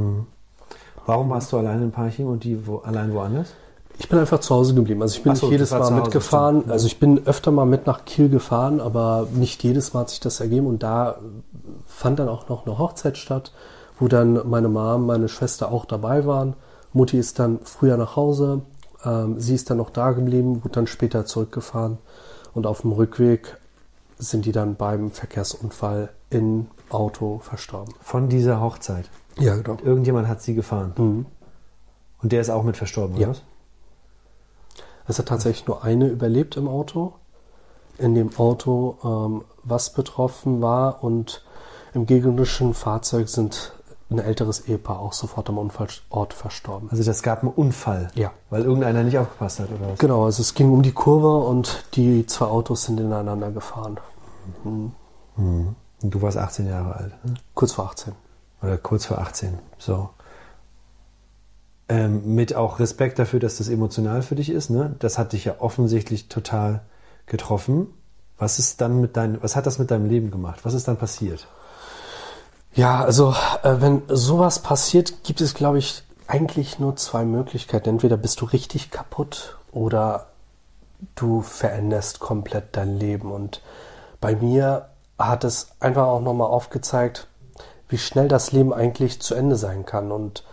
Warum warst du allein in Parchim und die wo, allein woanders? Ich bin einfach zu Hause geblieben. Also ich bin so, nicht jedes Mal mitgefahren. stimmt. Also ich bin öfter mal mit nach Kiel gefahren, aber nicht jedes Mal hat sich das ergeben. Und da fand dann auch noch eine Hochzeit statt, wo dann meine Mom, meine Schwester auch dabei waren. Mutti ist dann früher nach Hause. Ähm, sie ist dann noch da geblieben, wurde dann später zurückgefahren. Und auf dem Rückweg sind die dann beim Verkehrsunfall im Auto verstorben. Von dieser Hochzeit. Ja, genau. Irgendjemand hat sie gefahren. Mhm. Und der ist auch mit verstorben, oder Ja. was? Es hat tatsächlich nur eine überlebt im Auto. In dem Auto, ähm, was betroffen war und im gegnerischen Fahrzeug sind ein älteres Ehepaar auch sofort am Unfallort verstorben. Also das gab einen Unfall. Ja. Weil irgendeiner nicht aufgepasst hat, oder was? Genau, also es ging um die Kurve und die zwei Autos sind ineinander gefahren. Und du warst 18 Jahre alt. Ne? Kurz vor 18. Oder kurz vor 18. So. Ähm, mit auch Respekt dafür, dass das emotional für dich ist. Ne? Das hat dich ja offensichtlich total getroffen. Was ist dann mit dein, was hat das mit deinem Leben gemacht? Was ist dann passiert? Ja, also äh, wenn sowas passiert, gibt es, glaube ich, eigentlich nur zwei Möglichkeiten. Entweder bist du richtig kaputt oder du veränderst komplett dein Leben. Und bei mir hat es einfach auch nochmal aufgezeigt, wie schnell das Leben eigentlich zu Ende sein kann. Und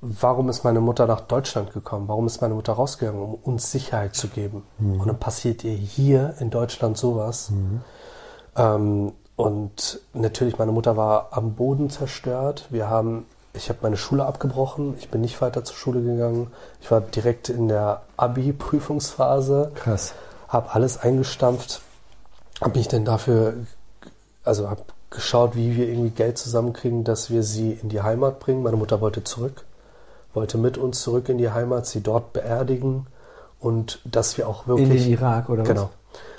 warum ist meine Mutter nach Deutschland gekommen? Warum ist meine Mutter rausgegangen, um uns Sicherheit zu geben? Und dann passiert ihr hier in Deutschland sowas. Ähm, und natürlich, meine Mutter war am Boden zerstört. Wir haben, ich habe meine Schule abgebrochen. Ich bin nicht weiter zur Schule gegangen. Ich war direkt in der Abi-Prüfungsphase. Krass. Habe alles eingestampft. Habe mich dann dafür, also habe geschaut, wie wir irgendwie Geld zusammenkriegen, dass wir sie in die Heimat bringen. Meine Mutter wollte zurück, wollte mit uns zurück in die Heimat, sie dort beerdigen und dass wir auch wirklich In den Irak, oder was? Genau.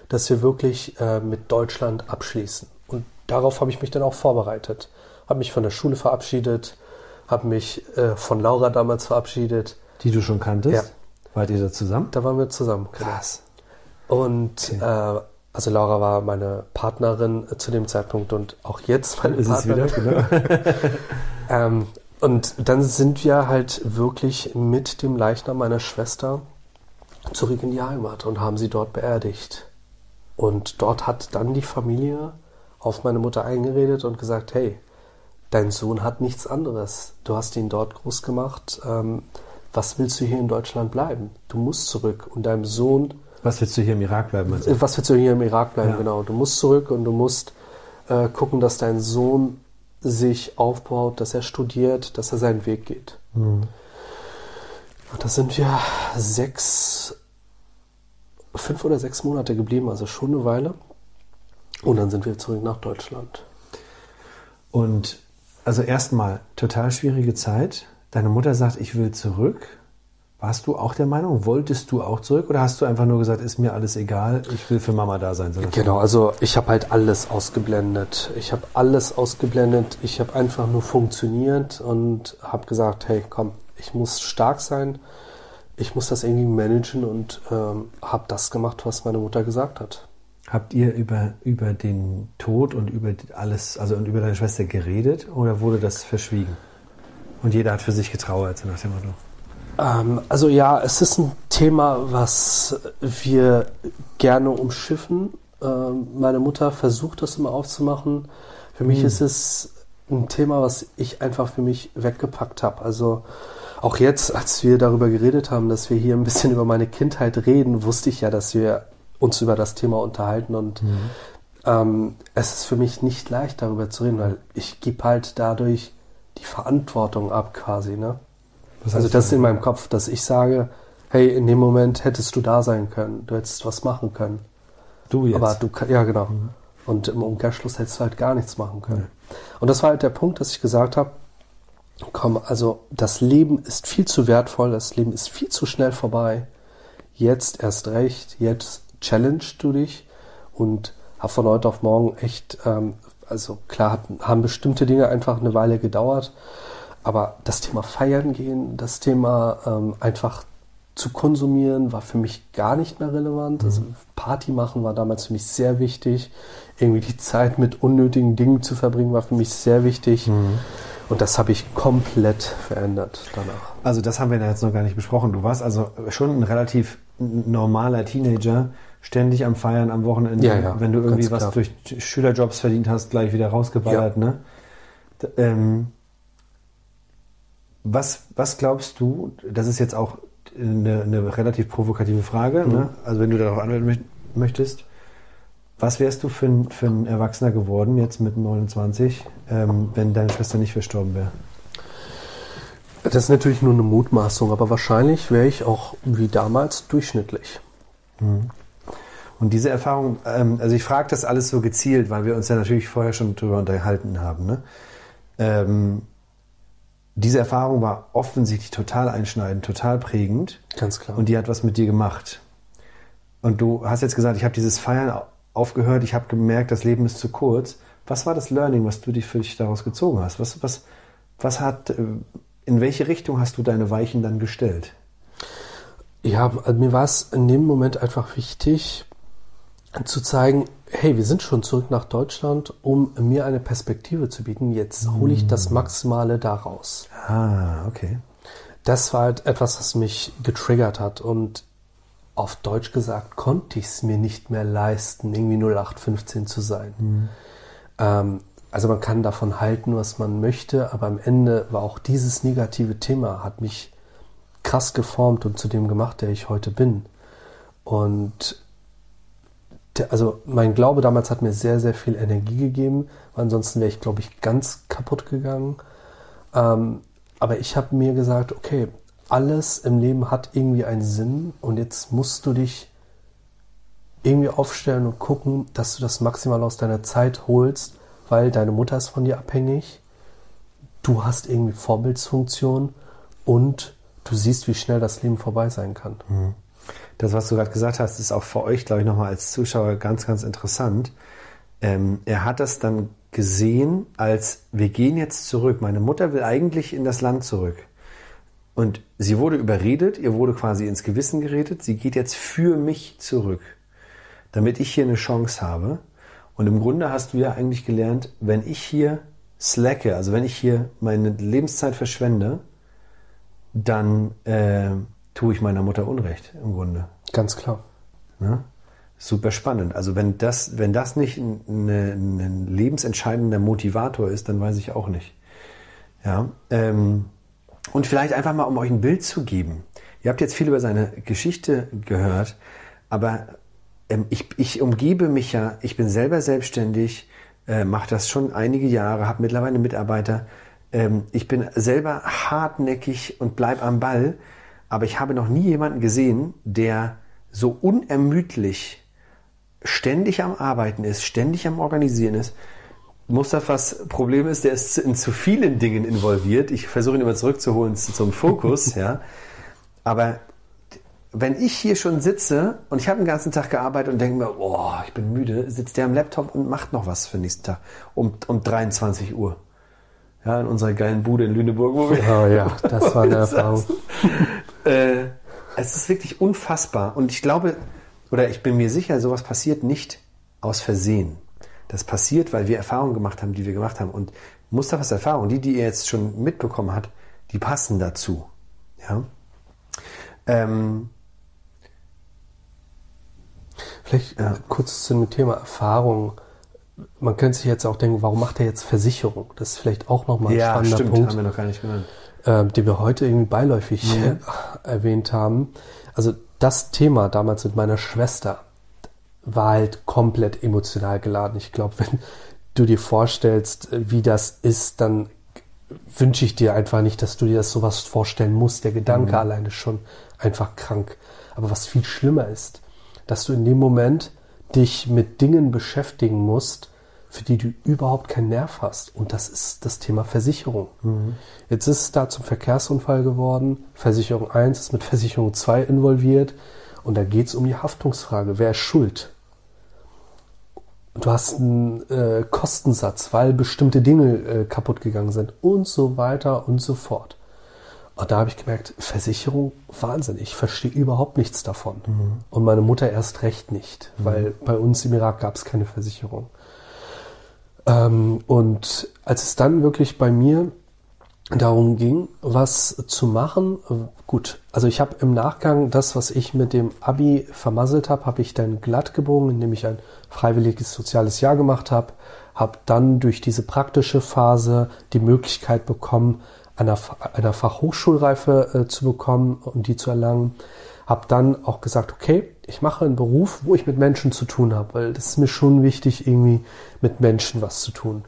Dass wir wirklich äh, mit Deutschland abschließen. Und darauf habe ich mich dann auch vorbereitet. Habe mich von der Schule verabschiedet, habe mich äh, von Laura damals verabschiedet. Die du schon kanntest? Ja. Wart ihr da zusammen? Da waren wir zusammen. genau. Krass. Und äh, also Laura war meine Partnerin äh, zu dem Zeitpunkt und auch jetzt meine Ist es Partnerin. wieder, genau. Ähm, und dann sind wir halt wirklich mit dem Leichnam meiner Schwester zurück in die Heimat und haben sie dort beerdigt. Und dort hat dann die Familie auf meine Mutter eingeredet und gesagt, hey, dein Sohn hat nichts anderes. Du hast ihn dort groß gemacht. Ähm, was willst du hier in Deutschland bleiben? Du musst zurück und deinem Sohn Was willst du hier im Irak bleiben? Also? was willst du hier im Irak bleiben? Ja. Genau. Du musst zurück und du musst äh, gucken, dass dein Sohn sich aufbaut, dass er studiert, dass er seinen Weg geht. Mhm. Und da sind wir sechs, fünf oder sechs Monate geblieben, also schon eine Weile. Und dann sind wir zurück nach Deutschland. Und also erstmal total schwierige Zeit. Deine Mutter sagt, ich will zurück. Warst du auch der Meinung? Wolltest du auch zurück oder hast du einfach nur gesagt, ist mir alles egal, ich will für Mama da sein? Genau, also ich habe halt alles ausgeblendet. Ich habe alles ausgeblendet. Ich habe einfach nur funktioniert und habe gesagt, hey, komm, ich muss stark sein. Ich muss das irgendwie managen und ähm, habe das gemacht, was meine Mutter gesagt hat. Habt ihr über, über den Tod und über alles, also und über deine Schwester geredet oder wurde das verschwiegen? Und jeder hat für sich getrauert, so nach dem Motto. Ähm, also ja, es ist ein Thema, was wir gerne umschiffen. Ähm, meine Mutter versucht das immer aufzumachen. Für mich hm. ist es ein Thema, was ich einfach für mich weggepackt habe. Also auch jetzt, als wir darüber geredet haben, dass wir hier ein bisschen über meine Kindheit reden, wusste ich ja, dass wir uns über das Thema unterhalten und mhm. ähm, es ist für mich nicht leicht, darüber zu reden, weil ich gebe halt dadurch die Verantwortung ab quasi, ne? Also das ist in meinem Kopf, dass ich sage, hey, in dem Moment hättest du da sein können, du hättest was machen können. Du jetzt? Aber du, ja genau. Mhm. Und im Umkehrschluss hättest du halt gar nichts machen können. Mhm. Und das war halt der Punkt, dass ich gesagt habe, komm, also das Leben ist viel zu wertvoll, das Leben ist viel zu schnell vorbei. Jetzt erst recht, jetzt challenge du dich und habe von heute auf morgen echt, ähm, also klar haben bestimmte Dinge einfach eine Weile gedauert, aber das Thema Feiern gehen, das Thema ähm, einfach zu konsumieren, war für mich gar nicht mehr relevant. Mhm. Also Party machen war damals für mich sehr wichtig. Irgendwie die Zeit mit unnötigen Dingen zu verbringen, war für mich sehr wichtig. Mhm. Und das habe ich komplett verändert danach. Also das haben wir da jetzt noch gar nicht besprochen. Du warst also schon ein relativ normaler Teenager, ständig am Feiern am Wochenende. Ja, ja, wenn du irgendwie was durch Schülerjobs verdient hast, gleich wieder rausgeballert. Ja. Ne? Ähm, was, was glaubst du, das ist jetzt auch eine, eine relativ provokative Frage, mhm. ne? also wenn du darauf antworten möchtest, was wärst du für ein, für ein Erwachsener geworden, jetzt mit 29, ähm, wenn deine Schwester nicht verstorben wäre? Das ist natürlich nur eine Mutmaßung, aber wahrscheinlich wäre ich auch wie damals durchschnittlich. Mhm. Und diese Erfahrung, ähm, also ich frage das alles so gezielt, weil wir uns ja natürlich vorher schon drüber unterhalten haben. Ne? Ähm, diese Erfahrung war offensichtlich total einschneidend, total prägend. Ganz klar. Und die hat was mit dir gemacht. Und du hast jetzt gesagt, ich habe dieses Feiern aufgehört, ich habe gemerkt, das Leben ist zu kurz. Was war das Learning, was du dich für dich daraus gezogen hast? Was, was, was hat, äh, in welche Richtung hast du deine Weichen dann gestellt? Ja, mir war es in dem Moment einfach wichtig, zu zeigen, hey, wir sind schon zurück nach Deutschland, um mir eine Perspektive zu bieten. Jetzt hole ich das hm. Maximale daraus. Ah, okay. Das war halt etwas, was mich getriggert hat und auf Deutsch gesagt konnte ich es mir nicht mehr leisten, irgendwie 0815 zu sein. Mhm. Ähm, also man kann davon halten, was man möchte, aber am Ende war auch dieses negative Thema, hat mich krass geformt und zu dem gemacht, der ich heute bin. Und also mein Glaube damals hat mir sehr, sehr viel Energie gegeben. Ansonsten wäre ich, glaube ich, ganz kaputt gegangen. Ähm, aber ich habe mir gesagt, okay, alles im Leben hat irgendwie einen Sinn und jetzt musst du dich irgendwie aufstellen und gucken, dass du das maximal aus deiner Zeit holst, weil deine Mutter ist von dir abhängig. Du hast irgendwie Vorbildsfunktion und du siehst, wie schnell das Leben vorbei sein kann. Mhm das, was du gerade gesagt hast, ist auch für euch, glaube ich, nochmal als Zuschauer ganz, ganz interessant. Ähm, er hat das dann gesehen als, wir gehen jetzt zurück. Meine Mutter will eigentlich in das Land zurück. Und sie wurde überredet, ihr wurde quasi ins Gewissen geredet, sie geht jetzt für mich zurück, damit ich hier eine Chance habe. Und im Grunde hast du ja eigentlich gelernt, wenn ich hier slacke, also wenn ich hier meine Lebenszeit verschwende, dann äh, tue ich meiner Mutter Unrecht im Grunde. Ganz klar. Ja? Super spannend. Also wenn das, wenn das nicht ein, ein lebensentscheidender Motivator ist, dann weiß ich auch nicht. Ja. Ähm, und vielleicht einfach mal, um euch ein Bild zu geben. Ihr habt jetzt viel über seine Geschichte gehört, aber ähm, ich, ich umgebe mich ja, ich bin selber selbstständig, äh, mache das schon einige Jahre, habe mittlerweile Mitarbeiter. Ähm, ich bin selber hartnäckig und bleib am Ball, aber ich habe noch nie jemanden gesehen, der so unermüdlich ständig am Arbeiten ist, ständig am Organisieren ist. Mustafas Problem ist, der ist in zu vielen Dingen involviert. Ich versuche ihn immer zurückzuholen zum Fokus, ja. Aber wenn ich hier schon sitze und ich habe den ganzen Tag gearbeitet und denke mir, boah, ich bin müde, sitzt der am Laptop und macht noch was für den nächsten Tag um, um 23 Uhr. Ja, in unserer geilen Bude in Lüneburg. Wo wir Oh ja, das war eine Erfahrung. Äh, es ist wirklich unfassbar. Und ich glaube, oder ich bin mir sicher, sowas passiert nicht aus Versehen. Das passiert, weil wir Erfahrungen gemacht haben, die wir gemacht haben. Und Mustafas Erfahrungen, die, die ihr jetzt schon mitbekommen habt, die passen dazu. Ja. Ähm, Vielleicht äh, kurz zu dem Thema Erfahrung. Man könnte sich jetzt auch denken, warum macht er jetzt Versicherung? Das ist vielleicht auch nochmal ein ja, spannender stimmt, Punkt. haben wir noch gar nicht genannt. Äh, den wir heute irgendwie beiläufig Mhm. äh, erwähnt haben. Also das Thema damals mit meiner Schwester war halt komplett emotional geladen. Ich glaube, wenn du dir vorstellst, wie das ist, dann wünsche ich dir einfach nicht, dass du dir das sowas vorstellen musst. Der Gedanke alleine ist schon einfach krank. Aber was viel schlimmer ist, dass du in dem Moment dich mit Dingen beschäftigen musst, für die du überhaupt keinen Nerv hast. Und das ist das Thema Versicherung. Jetzt ist es da zum Verkehrsunfall geworden. Versicherung 1 ist mit Versicherung 2 involviert. Und da geht es um die Haftungsfrage. Wer ist schuld? Du hast einen äh, Kostensatz, weil bestimmte Dinge äh, kaputt gegangen sind und so weiter und so fort. Und da habe ich gemerkt, Versicherung, Wahnsinn, ich verstehe überhaupt nichts davon. Und meine Mutter erst recht nicht, weil bei uns im Irak gab es keine Versicherung. Ähm, und als es dann wirklich bei mir darum ging, was zu machen, gut, also ich habe im Nachgang das, was ich mit dem Abi vermasselt habe, habe ich dann glatt gebogen, indem ich ein freiwilliges soziales Jahr gemacht habe, habe dann durch diese praktische Phase die Möglichkeit bekommen, einer, einer Fachhochschulreife äh, zu bekommen und die zu erlangen. Habe dann auch gesagt, okay, ich mache einen Beruf, wo ich mit Menschen zu tun habe, weil das ist mir schon wichtig, irgendwie mit Menschen was zu tun.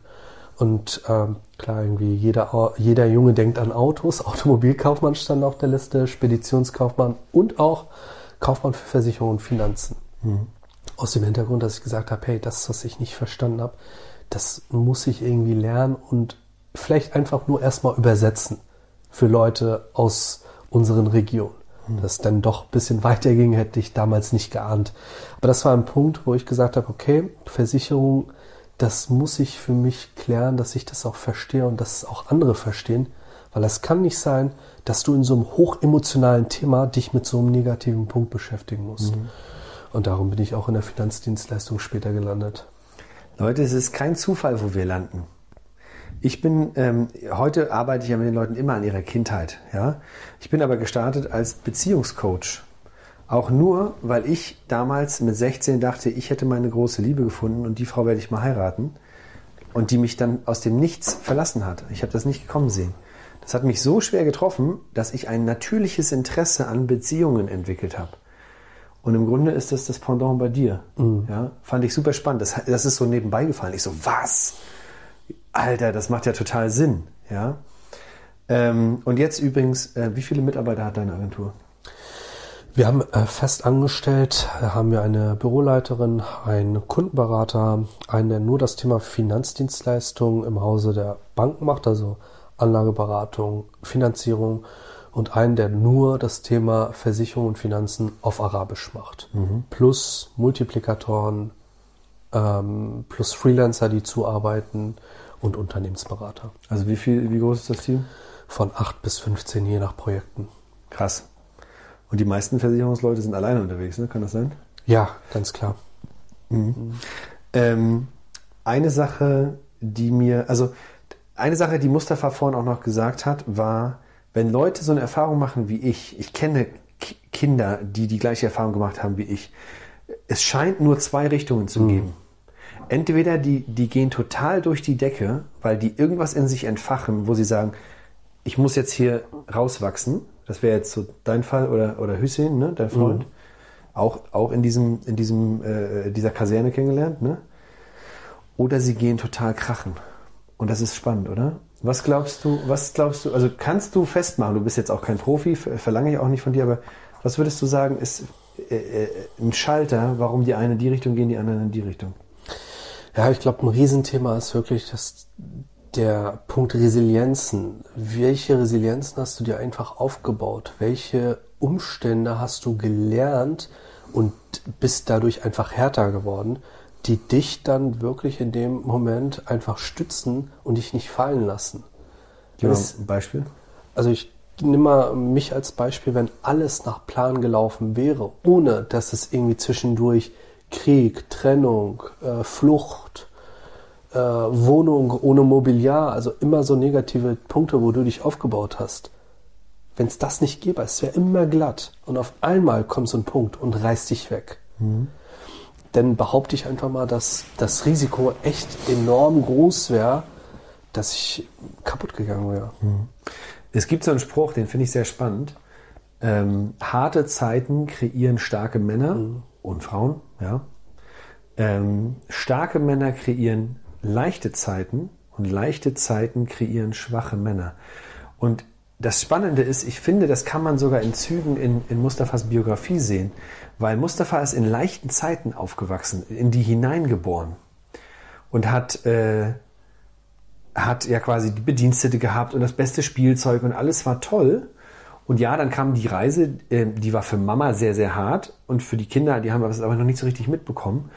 Und ähm, klar, irgendwie jeder, jeder Junge denkt an Autos. Automobilkaufmann stand auf der Liste, Speditionskaufmann und auch Kaufmann für Versicherung und Finanzen. Aus dem Hintergrund, dass ich gesagt habe, hey, das, was ich nicht verstanden habe, das muss ich irgendwie lernen und vielleicht einfach nur erstmal übersetzen für Leute aus unseren Regionen. Das dann doch ein bisschen weiter ging, hätte ich damals nicht geahnt. Aber das war ein Punkt, wo ich gesagt habe, okay, Versicherung, das muss ich für mich klären, dass ich das auch verstehe und dass es auch andere verstehen. Weil es kann nicht sein, dass du in so einem hochemotionalen Thema dich mit so einem negativen Punkt beschäftigen musst. Und darum bin ich auch in der Finanzdienstleistung später gelandet. Leute, es ist kein Zufall, wo wir landen. Ich bin, ähm, heute arbeite ich ja mit den Leuten immer an ihrer Kindheit, ja. Ich bin aber gestartet als Beziehungscoach. Auch nur, weil ich damals mit 16 dachte, ich hätte meine große Liebe gefunden und die Frau werde ich mal heiraten. Und die mich dann aus dem Nichts verlassen hat. Ich habe das nicht gekommen sehen. Das hat mich so schwer getroffen, dass ich ein natürliches Interesse an Beziehungen entwickelt habe. Und im Grunde ist das das Pendant bei dir. Ja, fand ich super spannend. Das, das ist so nebenbei gefallen. Ich so, was? Alter, das macht ja total Sinn. Ja. Ähm, und jetzt übrigens, äh, wie viele Mitarbeiter hat deine Agentur? Wir haben äh, fest angestellt, haben wir eine Büroleiterin, einen Kundenberater, einen, der nur das Thema Finanzdienstleistungen im Hause der Banken macht, also Anlageberatung, Finanzierung und einen, der nur das Thema Versicherung und Finanzen auf Arabisch macht. Plus Multiplikatoren, ähm, plus Freelancer, die zuarbeiten und Unternehmensberater. Also wie viel, wie groß ist das Team? Von 8 bis 15 je nach Projekten. Krass. Und die meisten Versicherungsleute sind alleine unterwegs, ne? Kann das sein? Ja, ganz klar. Ähm, eine Sache, die mir, also eine Sache, die Mustafa vorhin auch noch gesagt hat, war, wenn Leute so eine Erfahrung machen wie ich, ich kenne Kinder, die die gleiche Erfahrung gemacht haben wie ich, es scheint nur zwei Richtungen zu geben. Entweder die, die gehen total durch die Decke, weil die irgendwas in sich entfachen, wo sie sagen, ich muss jetzt hier rauswachsen. Das wäre jetzt so dein Fall oder, oder Hüseyin, ne, dein Freund. Auch, auch in diesem, in diesem, äh, dieser Kaserne kennengelernt, ne? oder sie gehen total krachen. Und das ist spannend, oder? Was glaubst du, was glaubst du, also kannst du festmachen, du bist jetzt auch kein Profi, verlange ich auch nicht von dir, aber was würdest du sagen, ist äh, äh, ein Schalter, warum die eine in die Richtung gehen, die anderen in die Richtung? Ja, ich glaube, ein Riesenthema ist wirklich das, der Punkt Resilienzen. Welche Resilienzen hast du dir einfach aufgebaut? Welche Umstände hast du gelernt und bist dadurch einfach härter geworden, die dich dann wirklich in dem Moment einfach stützen und dich nicht fallen lassen? Gib mal ein Beispiel. Also ich nehme mal mich als Beispiel, wenn alles nach Plan gelaufen wäre, ohne dass es irgendwie zwischendurch Krieg, Trennung, äh, Flucht, äh, Wohnung ohne Mobiliar, also immer so negative Punkte, wo du dich aufgebaut hast. Wenn es das nicht gäbe, es wäre immer glatt und auf einmal kommt so ein Punkt und reißt dich weg. Mhm. Dann behaupte ich einfach mal, dass das Risiko echt enorm groß wäre, dass ich kaputt gegangen wäre. Mhm. Es gibt so einen Spruch, den finde ich sehr spannend. Ähm, harte Zeiten kreieren starke Männer mhm. Und Frauen. Ja. Ähm, starke Männer kreieren leichte Zeiten und leichte Zeiten kreieren schwache Männer. Und das Spannende ist, ich finde, das kann man sogar in Zügen in, in Mustafas Biografie sehen, weil Mustafa ist in leichten Zeiten aufgewachsen, in die hineingeboren und hat, äh, hat ja quasi die Bedienstete gehabt und das beste Spielzeug und alles war toll. Und ja, dann kam die Reise, äh, die war für Mama sehr, sehr hart und für die Kinder, die haben das aber noch nicht so richtig mitbekommen.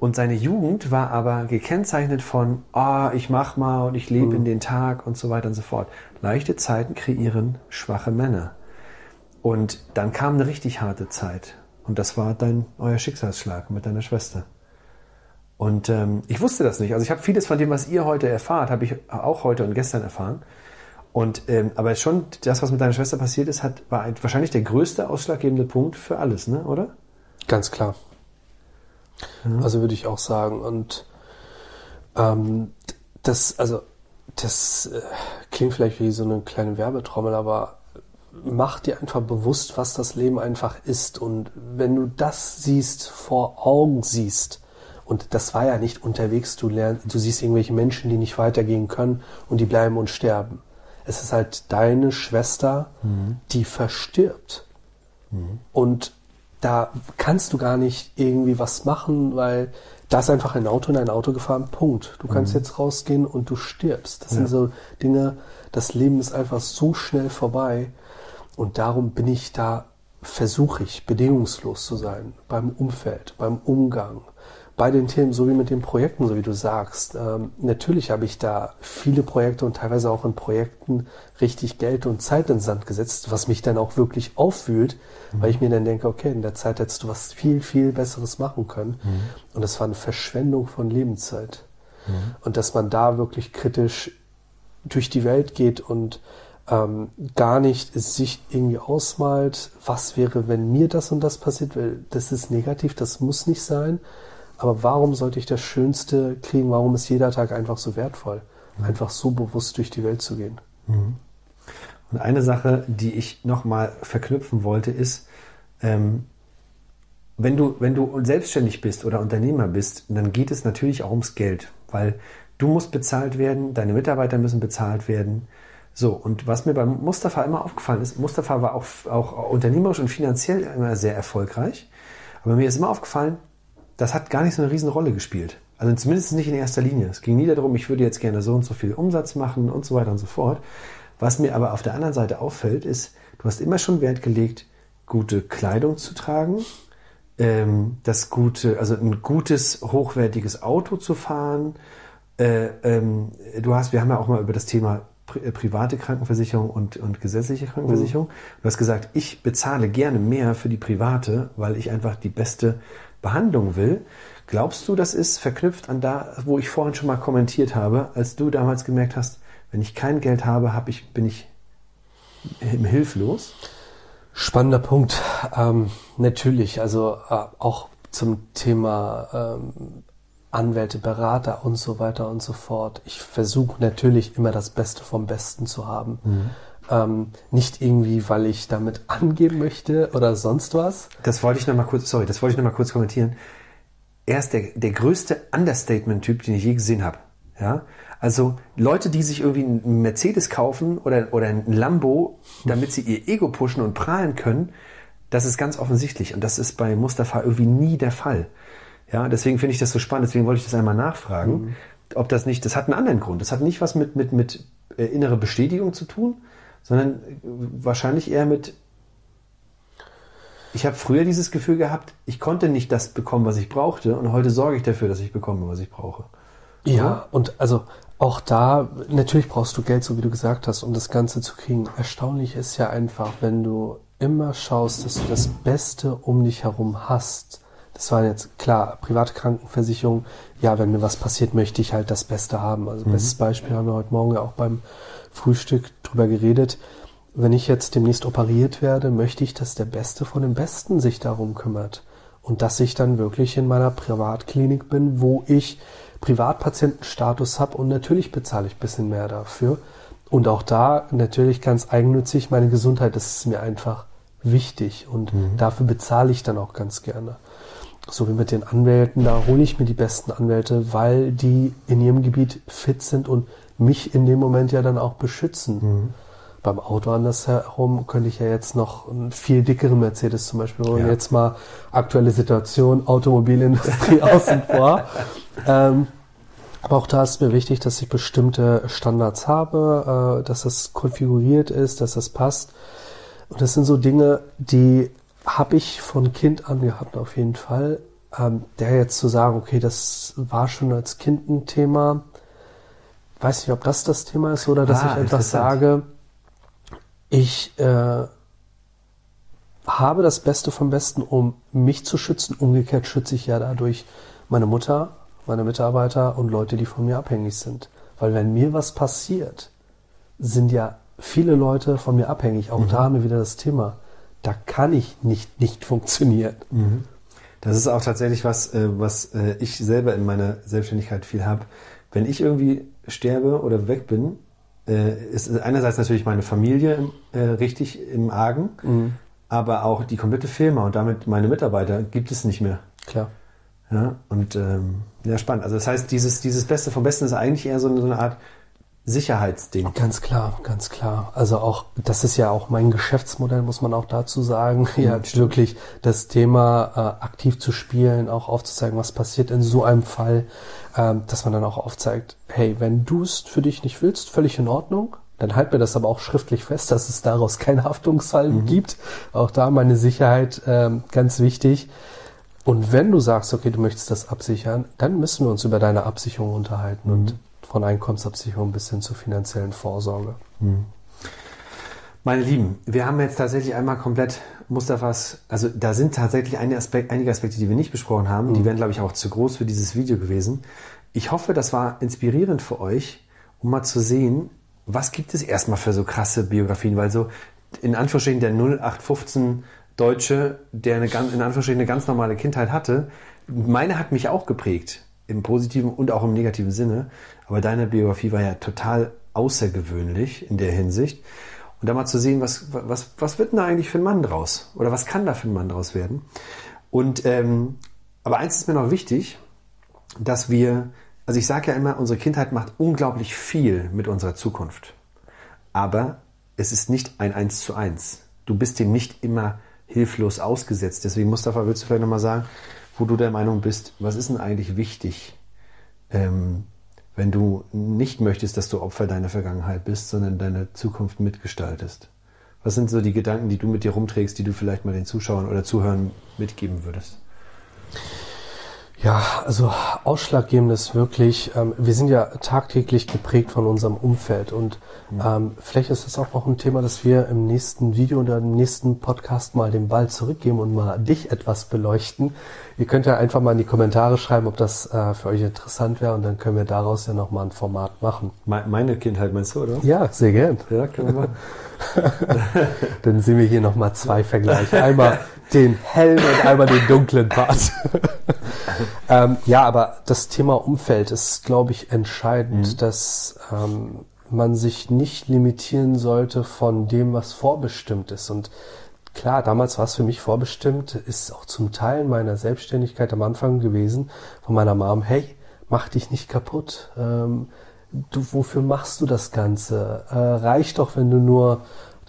Und seine Jugend war aber gekennzeichnet von, ah, oh, ich mach mal und ich lebe mhm. in den Tag und so weiter und so fort. Leichte Zeiten kreieren schwache Männer. Und dann kam eine richtig harte Zeit. Und das war dein euer Schicksalsschlag mit deiner Schwester. Und ähm, ich wusste das nicht. Also ich habe vieles von dem, was ihr heute erfahrt, habe ich auch heute und gestern erfahren. Und ähm, aber schon das, was mit deiner Schwester passiert ist, hat war wahrscheinlich der größte ausschlaggebende Punkt für alles, ne? Oder? Ganz klar. Mhm. Also würde ich auch sagen. Und ähm, das, also das äh, klingt vielleicht wie so eine kleine Werbetrommel, aber mach dir einfach bewusst, was das Leben einfach ist. Und wenn du das siehst, vor Augen siehst, und das war ja nicht unterwegs, du lernst, du siehst irgendwelche Menschen, die nicht weitergehen können und die bleiben und sterben. Es ist halt deine Schwester, mhm. die verstirbt. Mhm. Und da kannst du gar nicht irgendwie was machen, weil da ist einfach ein Auto in ein Auto gefahren, Punkt. Du kannst mhm. jetzt rausgehen und du stirbst. Das ja. sind so Dinge, das Leben ist einfach so schnell vorbei und darum bin ich da, versuche ich bedingungslos zu sein beim Umfeld, beim Umgang, bei den Themen, so wie mit den Projekten, so wie du sagst. Ähm, natürlich habe ich da viele Projekte und teilweise auch in Projekten richtig Geld und Zeit ins Sand gesetzt, was mich dann auch wirklich auffühlt, mhm. weil ich mir dann denke, okay, in der Zeit hättest du was viel, viel Besseres machen können. Mhm. Und das war eine Verschwendung von Lebenszeit. Mhm. Und dass man da wirklich kritisch durch die Welt geht und ähm, gar nicht sich irgendwie ausmalt, was wäre, wenn mir das und das passiert, weil das ist negativ, das muss nicht sein aber warum sollte ich das Schönste kriegen? Warum ist jeder Tag einfach so wertvoll? Mhm. Einfach so bewusst durch die Welt zu gehen. Mhm. Und eine Sache, die ich nochmal verknüpfen wollte, ist, ähm, wenn du, wenn du selbstständig bist oder Unternehmer bist, dann geht es natürlich auch ums Geld, weil du musst bezahlt werden, deine Mitarbeiter müssen bezahlt werden. So, und was mir beim Mustafa immer aufgefallen ist, Mustafa war auch, auch unternehmerisch und finanziell immer sehr erfolgreich. Aber mir ist immer aufgefallen, das hat gar nicht so eine Riesenrolle gespielt. Also zumindest nicht in erster Linie. Es ging nie darum, ich würde jetzt gerne so und so viel Umsatz machen und so weiter und so fort. Was mir aber auf der anderen Seite auffällt, ist, du hast immer schon Wert gelegt, gute Kleidung zu tragen, ähm, das gute, also ein gutes, hochwertiges Auto zu fahren. Äh, ähm, du hast, wir haben ja auch mal über das Thema äh, private Krankenversicherung und, und gesetzliche Krankenversicherung. Mhm. Du hast gesagt, ich bezahle gerne mehr für die private, weil ich einfach die beste Behandlung will. Glaubst du, das ist verknüpft an da, wo ich vorhin schon mal kommentiert habe, als du damals gemerkt hast, wenn ich kein Geld habe, hab ich, bin ich hilflos? Spannender Punkt. Ähm, natürlich, also äh, auch zum Thema ähm, Anwälte, Berater und so weiter und so fort. Ich versuche natürlich immer das Beste vom Besten zu haben. Mhm. Ähm, nicht irgendwie, weil ich damit angeben möchte oder sonst was. Das wollte ich noch mal kurz, sorry, das wollte ich noch mal kurz kommentieren. er ist der, der größte Understatement-Typ, den ich je gesehen habe. Ja? Also Leute, die sich irgendwie einen Mercedes kaufen oder, oder ein Lambo, damit sie ihr Ego pushen und prahlen können, das ist ganz offensichtlich. Und das ist bei Mustafa irgendwie nie der Fall. Ja, deswegen finde ich das so spannend. Deswegen wollte ich das einmal nachfragen, mhm. ob das nicht, das hat einen anderen Grund. Das hat nicht was mit, mit, mit äh, innerer Bestätigung zu tun, sondern äh, wahrscheinlich eher mit ich habe früher dieses Gefühl gehabt, ich konnte nicht das bekommen, was ich brauchte, und heute sorge ich dafür, dass ich bekomme, was ich brauche. Ja, und also auch da, natürlich brauchst du Geld, so wie du gesagt hast, um das Ganze zu kriegen. Erstaunlich ist ja einfach, wenn du immer schaust, dass du das Beste um dich herum hast. Das war jetzt klar, private Krankenversicherung, ja, wenn mir was passiert, möchte ich halt das Beste haben. Also mhm. bestes Beispiel haben wir heute Morgen ja auch beim Frühstück drüber geredet wenn ich jetzt demnächst operiert werde, möchte ich, dass der Beste von dem Besten sich darum kümmert. Und dass ich dann wirklich in meiner Privatklinik bin, wo ich Privatpatientenstatus habe und natürlich bezahle ich ein bisschen mehr dafür. Und auch da natürlich ganz eigennützig, meine Gesundheit, das ist mir einfach wichtig und mhm. dafür bezahle ich dann auch ganz gerne. So wie mit den Anwälten, da hole ich mir die besten Anwälte, weil die in ihrem Gebiet fit sind und mich in dem Moment ja dann auch beschützen. Mhm beim Auto andersherum könnte ich ja jetzt noch einen viel dickeren Mercedes zum Beispiel holen. Ja. Jetzt mal aktuelle Situation, Automobilindustrie außen vor. Ähm, aber auch da ist mir wichtig, dass ich bestimmte Standards habe, äh, dass das konfiguriert ist, dass das passt. Und das sind so Dinge, die habe ich von Kind an gehabt auf jeden Fall. Ähm, der jetzt zu sagen, okay, das war schon als Kind ein Thema. Weiß nicht, ob das das Thema ist oder dass ah, ich etwas sage, ich äh, habe das Beste vom Besten, um mich zu schützen. Umgekehrt schütze ich ja dadurch meine Mutter, meine Mitarbeiter und Leute, die von mir abhängig sind. Weil wenn mir was passiert, sind ja viele Leute von mir abhängig. Auch mhm. da haben wir wieder das Thema. Da kann ich nicht nicht funktionieren. Mhm. Das ist auch tatsächlich was, äh, was äh, ich selber in meiner Selbstständigkeit viel habe. Wenn ich irgendwie sterbe oder weg bin, äh, ist einerseits natürlich meine Familie äh, richtig im Argen, mhm. aber auch die komplette Firma und damit meine Mitarbeiter gibt es nicht mehr. Klar. Ja, und ähm, ja, spannend. Also das heißt, dieses, dieses Beste vom Besten ist eigentlich eher so eine, so eine Art Sicherheitsding. Ganz klar, ganz klar. Also auch, das ist ja auch mein Geschäftsmodell, muss man auch dazu sagen. Ja, ja wirklich das Thema äh, aktiv zu spielen, auch aufzuzeigen, was passiert in so einem Fall, ähm, dass man dann auch aufzeigt, hey, wenn du es für dich nicht willst, völlig in Ordnung. Dann halt mir das aber auch schriftlich fest, dass es daraus keinen Haftungsfall mhm. gibt. Auch da meine Sicherheit ähm, ganz wichtig. Und wenn du sagst, okay, du möchtest das absichern, dann müssen wir uns über deine Absicherung unterhalten mhm. und von Einkommensabsicherung bis hin zur finanziellen Vorsorge. Mhm. Meine Lieben, wir haben jetzt tatsächlich einmal komplett Mustafas, also da sind tatsächlich einige Aspekte, einige Aspekte die wir nicht besprochen haben. Mhm. Die wären, glaube ich, auch zu groß für dieses Video gewesen. Ich hoffe, das war inspirierend für euch, um mal zu sehen, was gibt es erstmal für so krasse Biografien, weil so in Anführungsstrichen der 0815 Deutsche, der eine ganz, in Anführungsstrichen eine ganz normale Kindheit hatte, meine hat mich auch geprägt im positiven und auch im negativen Sinne. Aber deine Biografie war ja total außergewöhnlich in der Hinsicht. Und da mal zu sehen, was, was, was wird denn da eigentlich für ein Mann draus? Oder was kann da für ein Mann draus werden? Und ähm, aber eins ist mir noch wichtig, dass wir, also ich sage ja immer, unsere Kindheit macht unglaublich viel mit unserer Zukunft. Aber es ist nicht ein Eins zu eins. Du bist dem nicht immer hilflos ausgesetzt. Deswegen, Mustafa, willst du vielleicht nochmal sagen, wo du der Meinung bist, was ist denn eigentlich wichtig, ähm, wenn du nicht möchtest, dass du Opfer deiner Vergangenheit bist, sondern deine Zukunft mitgestaltest? Was sind so die Gedanken, die du mit dir rumträgst, die du vielleicht mal den Zuschauern oder Zuhörern mitgeben würdest? Ja, also ausschlaggebend ist wirklich, ähm, wir sind ja tagtäglich geprägt von unserem Umfeld und mhm. ähm, vielleicht ist das auch noch ein Thema, dass wir im nächsten Video oder im nächsten Podcast mal den Ball zurückgeben und mal dich etwas beleuchten. Ihr könnt ja einfach mal in die Kommentare schreiben, ob das äh, für euch interessant wäre und dann können wir daraus ja nochmal ein Format machen. Meine Kindheit meinst du, oder? Ja, sehr gern. Ja, können wir dann sehen wir hier nochmal zwei Vergleiche. Einmal den hellen und einmal den dunklen Part. ähm, ja, aber das Thema Umfeld ist, glaube ich, entscheidend, mhm. dass ähm, man sich nicht limitieren sollte von dem, was vorbestimmt ist. Und klar, damals war es für mich vorbestimmt, ist auch zum Teil meiner Selbstständigkeit am Anfang gewesen, von meiner Mom, hey, mach dich nicht kaputt. Ähm, du, wofür machst du das Ganze? Äh, reicht doch, wenn du nur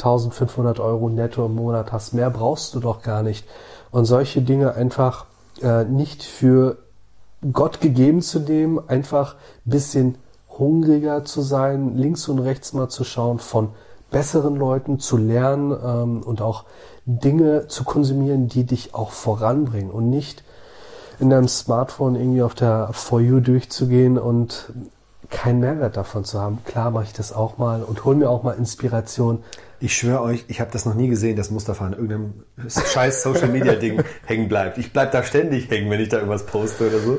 1500 Euro netto im Monat hast. Mehr brauchst du doch gar nicht. Und solche Dinge einfach äh, nicht für Gott gegeben zu nehmen, einfach bisschen hungriger zu sein, links und rechts mal zu schauen, von besseren Leuten zu lernen ähm, und auch Dinge zu konsumieren, die dich auch voranbringen und nicht in deinem Smartphone irgendwie auf der For You durchzugehen und keinen Mehrwert davon zu haben. Klar mache ich das auch mal und hol mir auch mal Inspiration. Ich schwöre euch, ich habe das noch nie gesehen, dass Mustafa an irgendeinem scheiß Social Media Ding hängen bleibt. Ich bleib da ständig hängen, wenn ich da irgendwas poste oder so.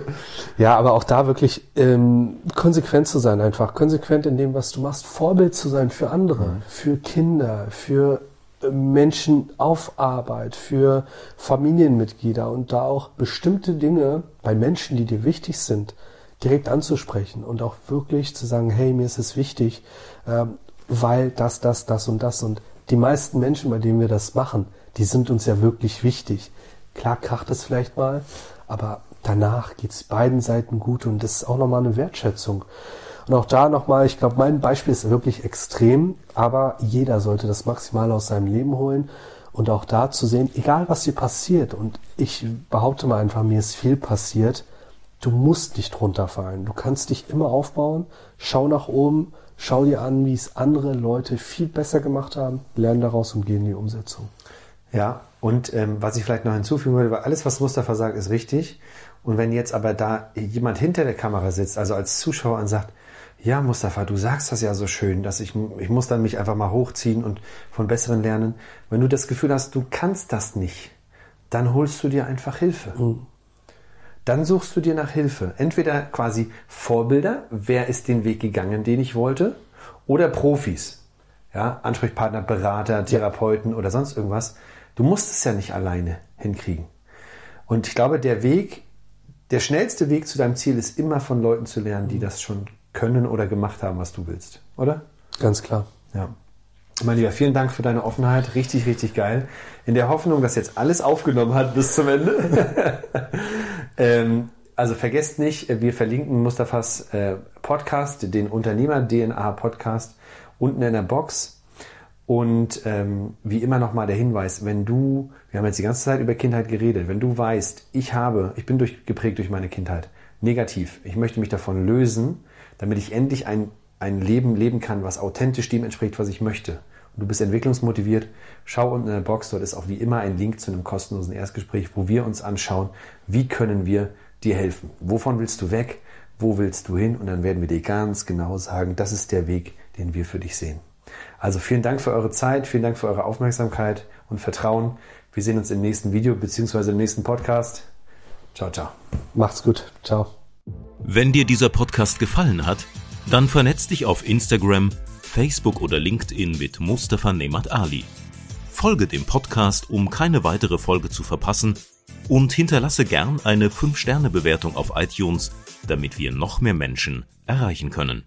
Ja, aber auch da wirklich ähm, konsequent zu sein, einfach konsequent in dem, was du machst, Vorbild zu sein für andere, mhm. für Kinder, für äh, Menschen auf Arbeit, für Familienmitglieder und da auch bestimmte Dinge bei Menschen, die dir wichtig sind, direkt anzusprechen und auch wirklich zu sagen, hey, mir ist es wichtig, ähm, weil das, das, das und das und die meisten Menschen, bei denen wir das machen, die sind uns ja wirklich wichtig. Klar kracht es vielleicht mal, aber danach geht es beiden Seiten gut und das ist auch nochmal eine Wertschätzung. Und auch da nochmal, ich glaube, mein Beispiel ist wirklich extrem, aber jeder sollte das maximal aus seinem Leben holen und auch da zu sehen, egal was dir passiert, und ich behaupte mal einfach, mir ist viel passiert, du musst nicht runterfallen. Du kannst dich immer aufbauen, schau nach oben, schau dir an, wie es andere Leute viel besser gemacht haben, lern daraus und geh in die Umsetzung. Ja, und ähm, was ich vielleicht noch hinzufügen würde, weil alles, was Mustafa sagt, ist richtig. Und wenn jetzt aber da jemand hinter der Kamera sitzt, also als Zuschauer und sagt, ja, Mustafa, du sagst das ja so schön, dass ich, ich muss dann mich einfach mal hochziehen und von Besseren lernen. Wenn du das Gefühl hast, du kannst das nicht, dann holst du dir einfach Hilfe. Mhm. Dann suchst du dir nach Hilfe. Entweder quasi Vorbilder, wer ist den Weg gegangen, den ich wollte, oder Profis. Ja, Ansprechpartner, Berater, Therapeuten oder sonst irgendwas. Du musst es ja nicht alleine hinkriegen. Und ich glaube, der Weg, der schnellste Weg zu deinem Ziel ist immer von Leuten zu lernen, die das schon können oder gemacht haben, was du willst. Oder? Ganz klar. Ja. Mein Lieber, vielen Dank für deine Offenheit. Richtig, richtig geil. In der Hoffnung, dass jetzt alles aufgenommen hat bis zum Ende. ähm, also vergesst nicht, wir verlinken Mustafas äh, Podcast, den Unternehmer-DNA-Podcast, unten in der Box. Und ähm, wie immer nochmal der Hinweis, wenn du, wir haben jetzt die ganze Zeit über Kindheit geredet, wenn du weißt, ich habe, ich bin durch, geprägt durch meine Kindheit, negativ, ich möchte mich davon lösen, damit ich endlich ein, ein Leben leben kann, was authentisch dem entspricht, was ich möchte du bist entwicklungsmotiviert, schau unten in der Box, dort ist auch wie immer ein Link zu einem kostenlosen Erstgespräch, wo wir uns anschauen, wie können wir dir helfen. Wovon willst du weg? Wo willst du hin? Und dann werden wir dir ganz genau sagen, das ist der Weg, den wir für dich sehen. Also vielen Dank für eure Zeit, vielen Dank für eure Aufmerksamkeit und Vertrauen. Wir sehen uns im nächsten Video bzw. im nächsten Podcast. Ciao, ciao. Macht's gut. Ciao. Wenn dir dieser Podcast gefallen hat, dann vernetz dich auf Instagram, Facebook oder LinkedIn mit Mustafa Nemat Ali. Folge dem Podcast, um keine weitere Folge zu verpassen und hinterlasse gern eine 5-Sterne-Bewertung auf iTunes, damit wir noch mehr Menschen erreichen können.